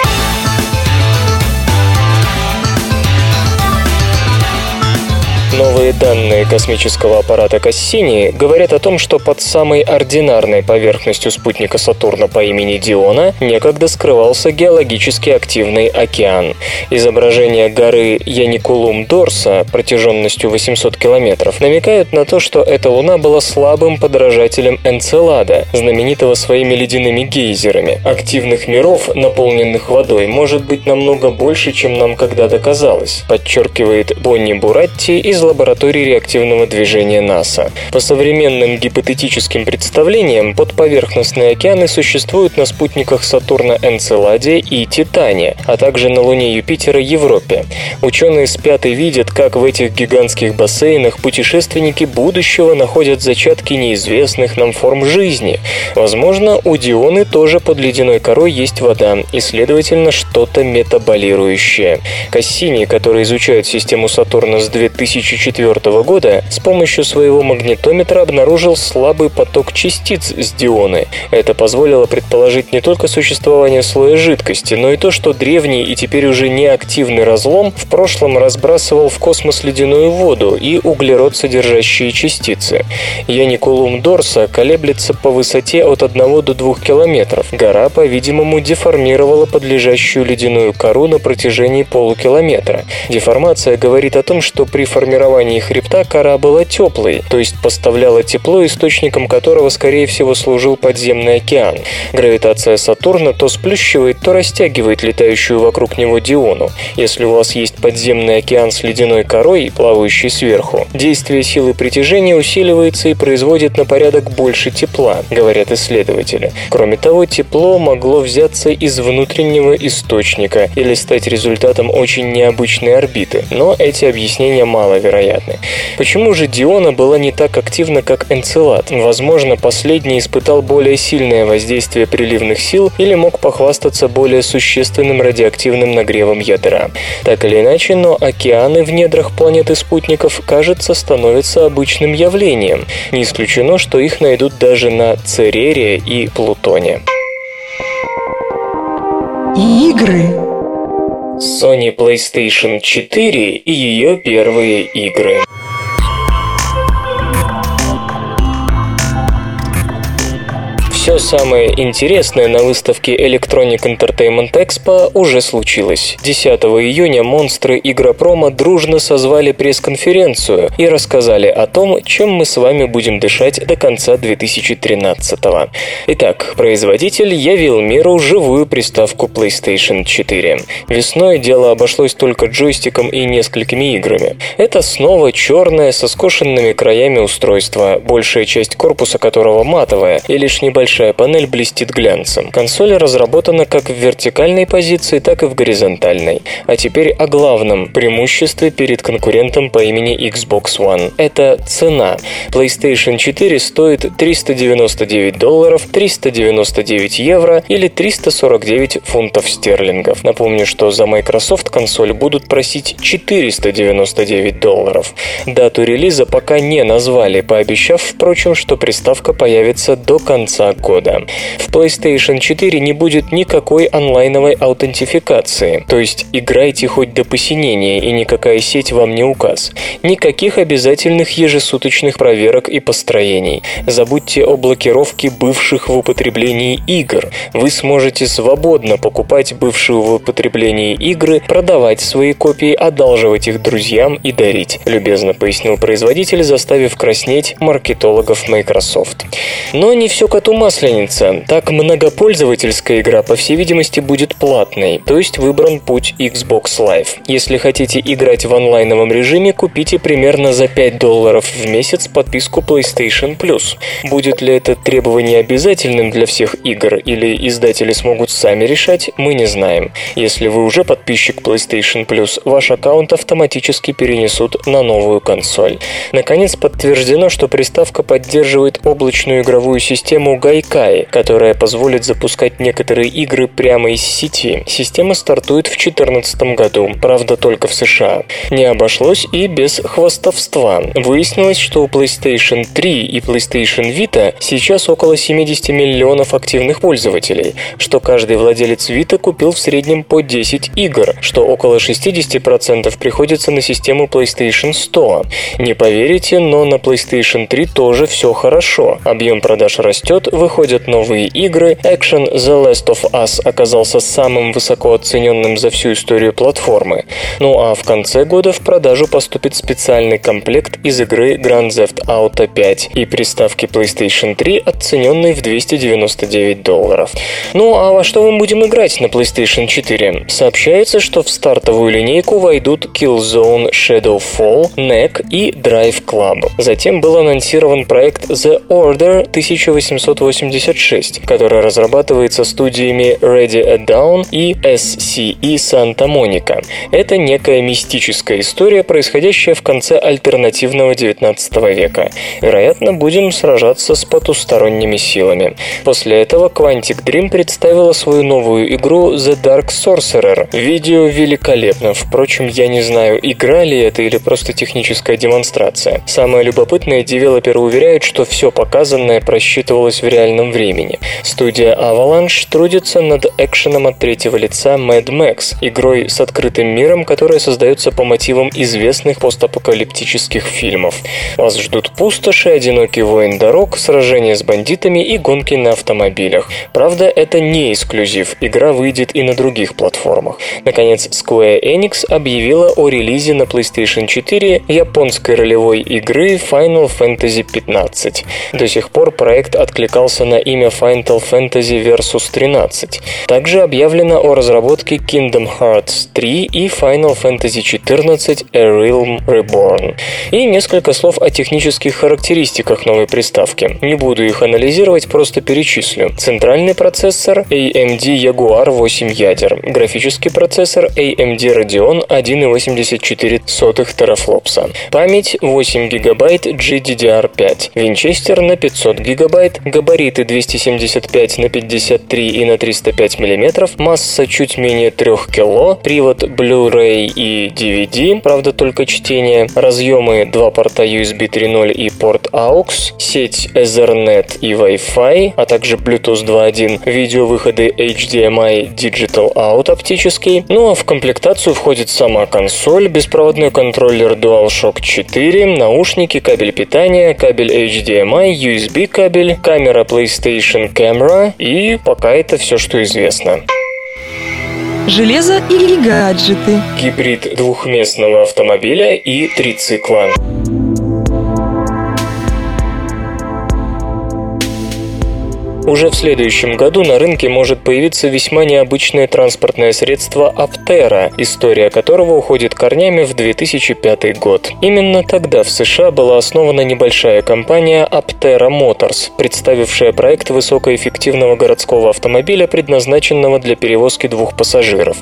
Новые данные космического аппарата Кассини говорят о том, что под самой ординарной поверхностью спутника Сатурна по имени Диона некогда скрывался геологически активный океан. Изображение горы Яникулум-Дорса протяженностью 800 километров намекают на то, что эта луна была слабым подражателем Энцелада, знаменитого своими ледяными гейзерами. Активных миров, наполненных водой, может быть намного больше, чем нам когда-то казалось, подчеркивает Бонни Буратти из лаборатории реактивного движения НАСА. По современным гипотетическим представлениям, подповерхностные океаны существуют на спутниках Сатурна Энцеладе и Титане, а также на Луне Юпитера Европе. Ученые спят и видят, как в этих гигантских бассейнах путешественники будущего находят зачатки неизвестных нам форм жизни. Возможно, у Дионы тоже под ледяной корой есть вода и, следовательно, что-то метаболирующее. Кассини, который изучает систему Сатурна с 2000 2004 года с помощью своего магнитометра обнаружил слабый поток частиц с Дионы. Это позволило предположить не только существование слоя жидкости, но и то, что древний и теперь уже неактивный разлом в прошлом разбрасывал в космос ледяную воду и углерод содержащие частицы. Яникулум Дорса колеблется по высоте от 1 до 2 километров. Гора, по-видимому, деформировала подлежащую ледяную кору на протяжении полукилометра. Деформация говорит о том, что при формировании формировании хребта кора была теплой, то есть поставляла тепло, источником которого, скорее всего, служил подземный океан. Гравитация Сатурна то сплющивает, то растягивает летающую вокруг него Диону. Если у вас есть подземный океан с ледяной корой, плавающий сверху, действие силы притяжения усиливается и производит на порядок больше тепла, говорят исследователи. Кроме того, тепло могло взяться из внутреннего источника или стать результатом очень необычной орбиты, но эти объяснения маловероятны невероятны. Почему же Диона была не так активна, как Энцелад? Возможно, последний испытал более сильное воздействие приливных сил или мог похвастаться более существенным радиоактивным нагревом ядра. Так или иначе, но океаны в недрах планеты спутников, кажется, становятся обычным явлением. Не исключено, что их найдут даже на Церере и Плутоне. Игры Sony PlayStation 4 и ее первые игры. Все самое интересное на выставке Electronic Entertainment Expo уже случилось. 10 июня монстры Игропрома дружно созвали пресс-конференцию и рассказали о том, чем мы с вами будем дышать до конца 2013 -го. Итак, производитель явил миру живую приставку PlayStation 4. Весной дело обошлось только джойстиком и несколькими играми. Это снова черное со скошенными краями устройство, большая часть корпуса которого матовая, и лишь небольшая большая панель блестит глянцем. Консоль разработана как в вертикальной позиции, так и в горизонтальной. А теперь о главном преимуществе перед конкурентом по имени Xbox One. Это цена. PlayStation 4 стоит 399 долларов, 399 евро или 349 фунтов стерлингов. Напомню, что за Microsoft консоль будут просить 499 долларов. Дату релиза пока не назвали, пообещав, впрочем, что приставка появится до конца года. В PlayStation 4 не будет никакой онлайновой аутентификации, то есть играйте хоть до посинения и никакая сеть вам не указ. Никаких обязательных ежесуточных проверок и построений. Забудьте о блокировке бывших в употреблении игр. Вы сможете свободно покупать бывшие в употреблении игры, продавать свои копии, одалживать их друзьям и дарить, любезно пояснил производитель, заставив краснеть маркетологов Microsoft. Но не все коту масленица. Так многопользовательская игра, по всей видимости, будет платной, то есть выбран путь Xbox Live. Если хотите играть в онлайновом режиме, купите примерно за 5 долларов в месяц подписку PlayStation Plus. Будет ли это требование обязательным для всех игр или издатели смогут сами решать, мы не знаем. Если вы уже подписчик PlayStation Plus, ваш аккаунт автоматически перенесут на новую консоль. Наконец подтверждено, что приставка поддерживает облачную игровую систему Gaikai, которая позволит запускать некоторые игры прямо из сети. Система стартует в 2014 году, правда только в США. Не обошлось и без хвастовства. Выяснилось, что у PlayStation 3 и PlayStation Vita сейчас около 70 миллионов активных пользователей, что каждый владелец Vita купил в среднем по 10 игр, что около 60% приходится на систему PlayStation 100. Не поверите, но на PlayStation 3 тоже все хорошо. Объем продаж растет, выходят новые игры, Action The Last of Us оказался самым высоко оцененным за всю историю платформы. Ну а в конце года в продажу поступит специальный комплект из игры Grand Theft Auto 5 и приставки PlayStation 3, оцененной в 299 долларов. Ну а во что мы будем играть на PlayStation 4? Сообщается, что в стартовую линейку войдут Killzone Shadowfall, NEC и Drive Club. Затем был анонсирован проект The Order 1886, который разрабатывается студиями Ready at Down и SCE Santa Monica. Это некая мистическая история, происходящая в конце альтернативного 19 века. Вероятно, будем сражаться с потусторонними силами. После этого Quantic Dream представила свою новую игру The Dark Sorcerer. Видео великолепно, впрочем, я не знаю, игра ли это или просто техническая демонстрация. Самое любопытное, девелоперы уверяют, что все показанное просчитывалось в реальном времени. Студия Avalanche трудится над экшеном от третьего лица Mad Max, игрой с открытым миром, которая создается по мотивам известных постапокалиптических фильмов. Вас ждут пустоши, одинокий воин дорог, сражения с бандитами и гонки на автомобилях. Правда, это не эксклюзив, игра выйдет и на других платформах. Наконец, Square Enix объявила о релизе на PlayStation 4 японской ролевой игры Final Fantasy 15. До сих пор проект откликался на имя Final Fantasy Versus 13. Также объявлено о разработке Kingdom Hearts 3 и Final Fantasy 14 A Realm Reborn. И несколько слов о технических характеристиках новой приставки. Не буду их анализировать, просто перечислю. Центральный процессор AMD Jaguar 8 ядер. Графический процессор AMD Radeon 1,84 терафлопса. Память 8 ГБ GDDR5. Винчестер на 500 ГБ. Габариты 275 на 53 и на 305 мм. Масса чуть менее 3 кг. Привод Blu-ray и DVD, правда только чтение. Разъемы 2 порта USB 3.0 и порт AUX. Сеть Ethernet и Wi-Fi, а также Bluetooth 2.1. Видеовыходы HDMI Digital Out оптический. Ну а в комплектацию входит сама консоль, беспроводной контроллер DualShock 4, наушники, кабель питания, кабель HDMI, USB кабель, камера PlayStation Camera и пока это все, что известно. Железо или гаджеты? Гибрид двухместного автомобиля и трицикла. Уже в следующем году на рынке может появиться весьма необычное транспортное средство Аптера, история которого уходит корнями в 2005 год. Именно тогда в США была основана небольшая компания Aptera Motors, представившая проект высокоэффективного городского автомобиля, предназначенного для перевозки двух пассажиров.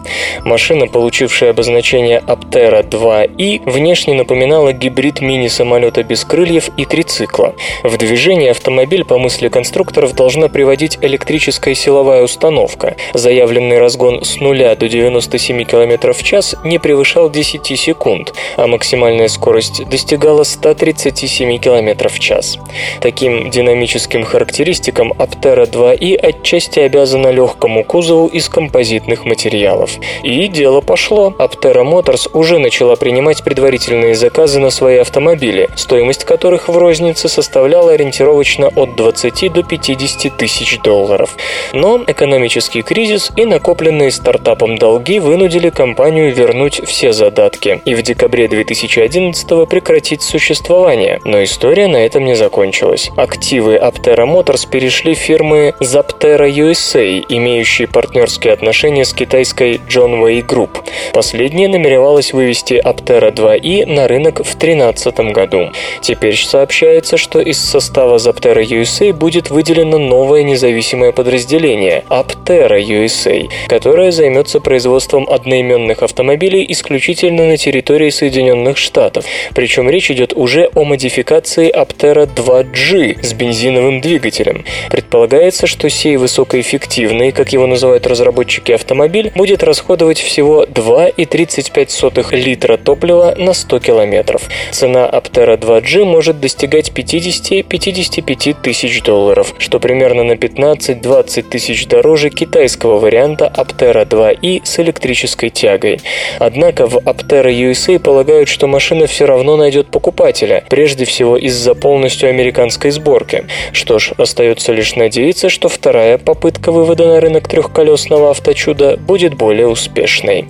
Машина, получившая обозначение Aptera 2i, внешне напоминала гибрид мини-самолета без крыльев и трицикла. В движении автомобиль, по мысли конструкторов, должна приводить электрическая силовая установка. Заявленный разгон с 0 до 97 км в час не превышал 10 секунд, а максимальная скорость достигала 137 км в час. Таким динамическим характеристикам Aptera 2i отчасти обязана легкому кузову из композитных материалов. И дело пошло. Aptera Motors уже начала принимать предварительные заказы на свои автомобили, стоимость которых в рознице составляла ориентировочно от 20 до 50 тысяч долларов. Но экономический кризис и накопленные стартапом долги вынудили компанию вернуть все задатки и в декабре 2011 прекратить существование. Но история на этом не закончилась. Активы Aptera Motors перешли фирмы Zaptera USA, имеющие партнерские отношения с китайской John Way Group. Последняя намеревалась вывести Aptera 2i на рынок в 2013 году. Теперь сообщается, что из состава Zaptera USA будет выделено новое независимое подразделение – Aptera USA, которое займется производством одноименных автомобилей исключительно на территории Соединенных Штатов. Причем речь идет уже о модификации Aptera 2G с бензиновым двигателем. Предполагается, что сей высокоэффективный, как его называют разработчики автомобиль, будет расходовать всего 2,35 литра топлива на 100 километров. Цена Aptera 2G может достигать 50-55 тысяч долларов, что примерно на 15-20 тысяч дороже китайского варианта Aptera 2i с электрической тягой. Однако в Aptera USA полагают, что машина все равно найдет покупателя, прежде всего из-за полностью американской сборки. Что ж, остается лишь надеяться, что вторая попытка вывода на рынок трехколесного авточуда будет более успешной.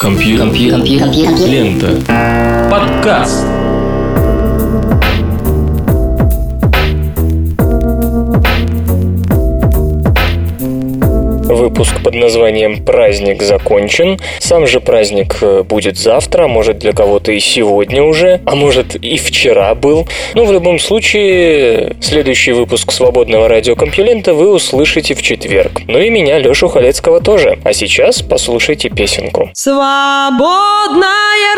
Компьютер. Компьютер. Лента. Подкаст. Выпуск под названием «Праздник закончен». Сам же праздник э, будет завтра, может для кого-то и сегодня уже, а может и вчера был. Но в любом случае, следующий выпуск свободного радиокомпьюлента вы услышите в четверг. Ну и меня, Лешу Халецкого, тоже. А сейчас послушайте песенку. Свободное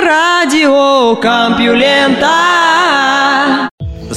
радио Компьюлента.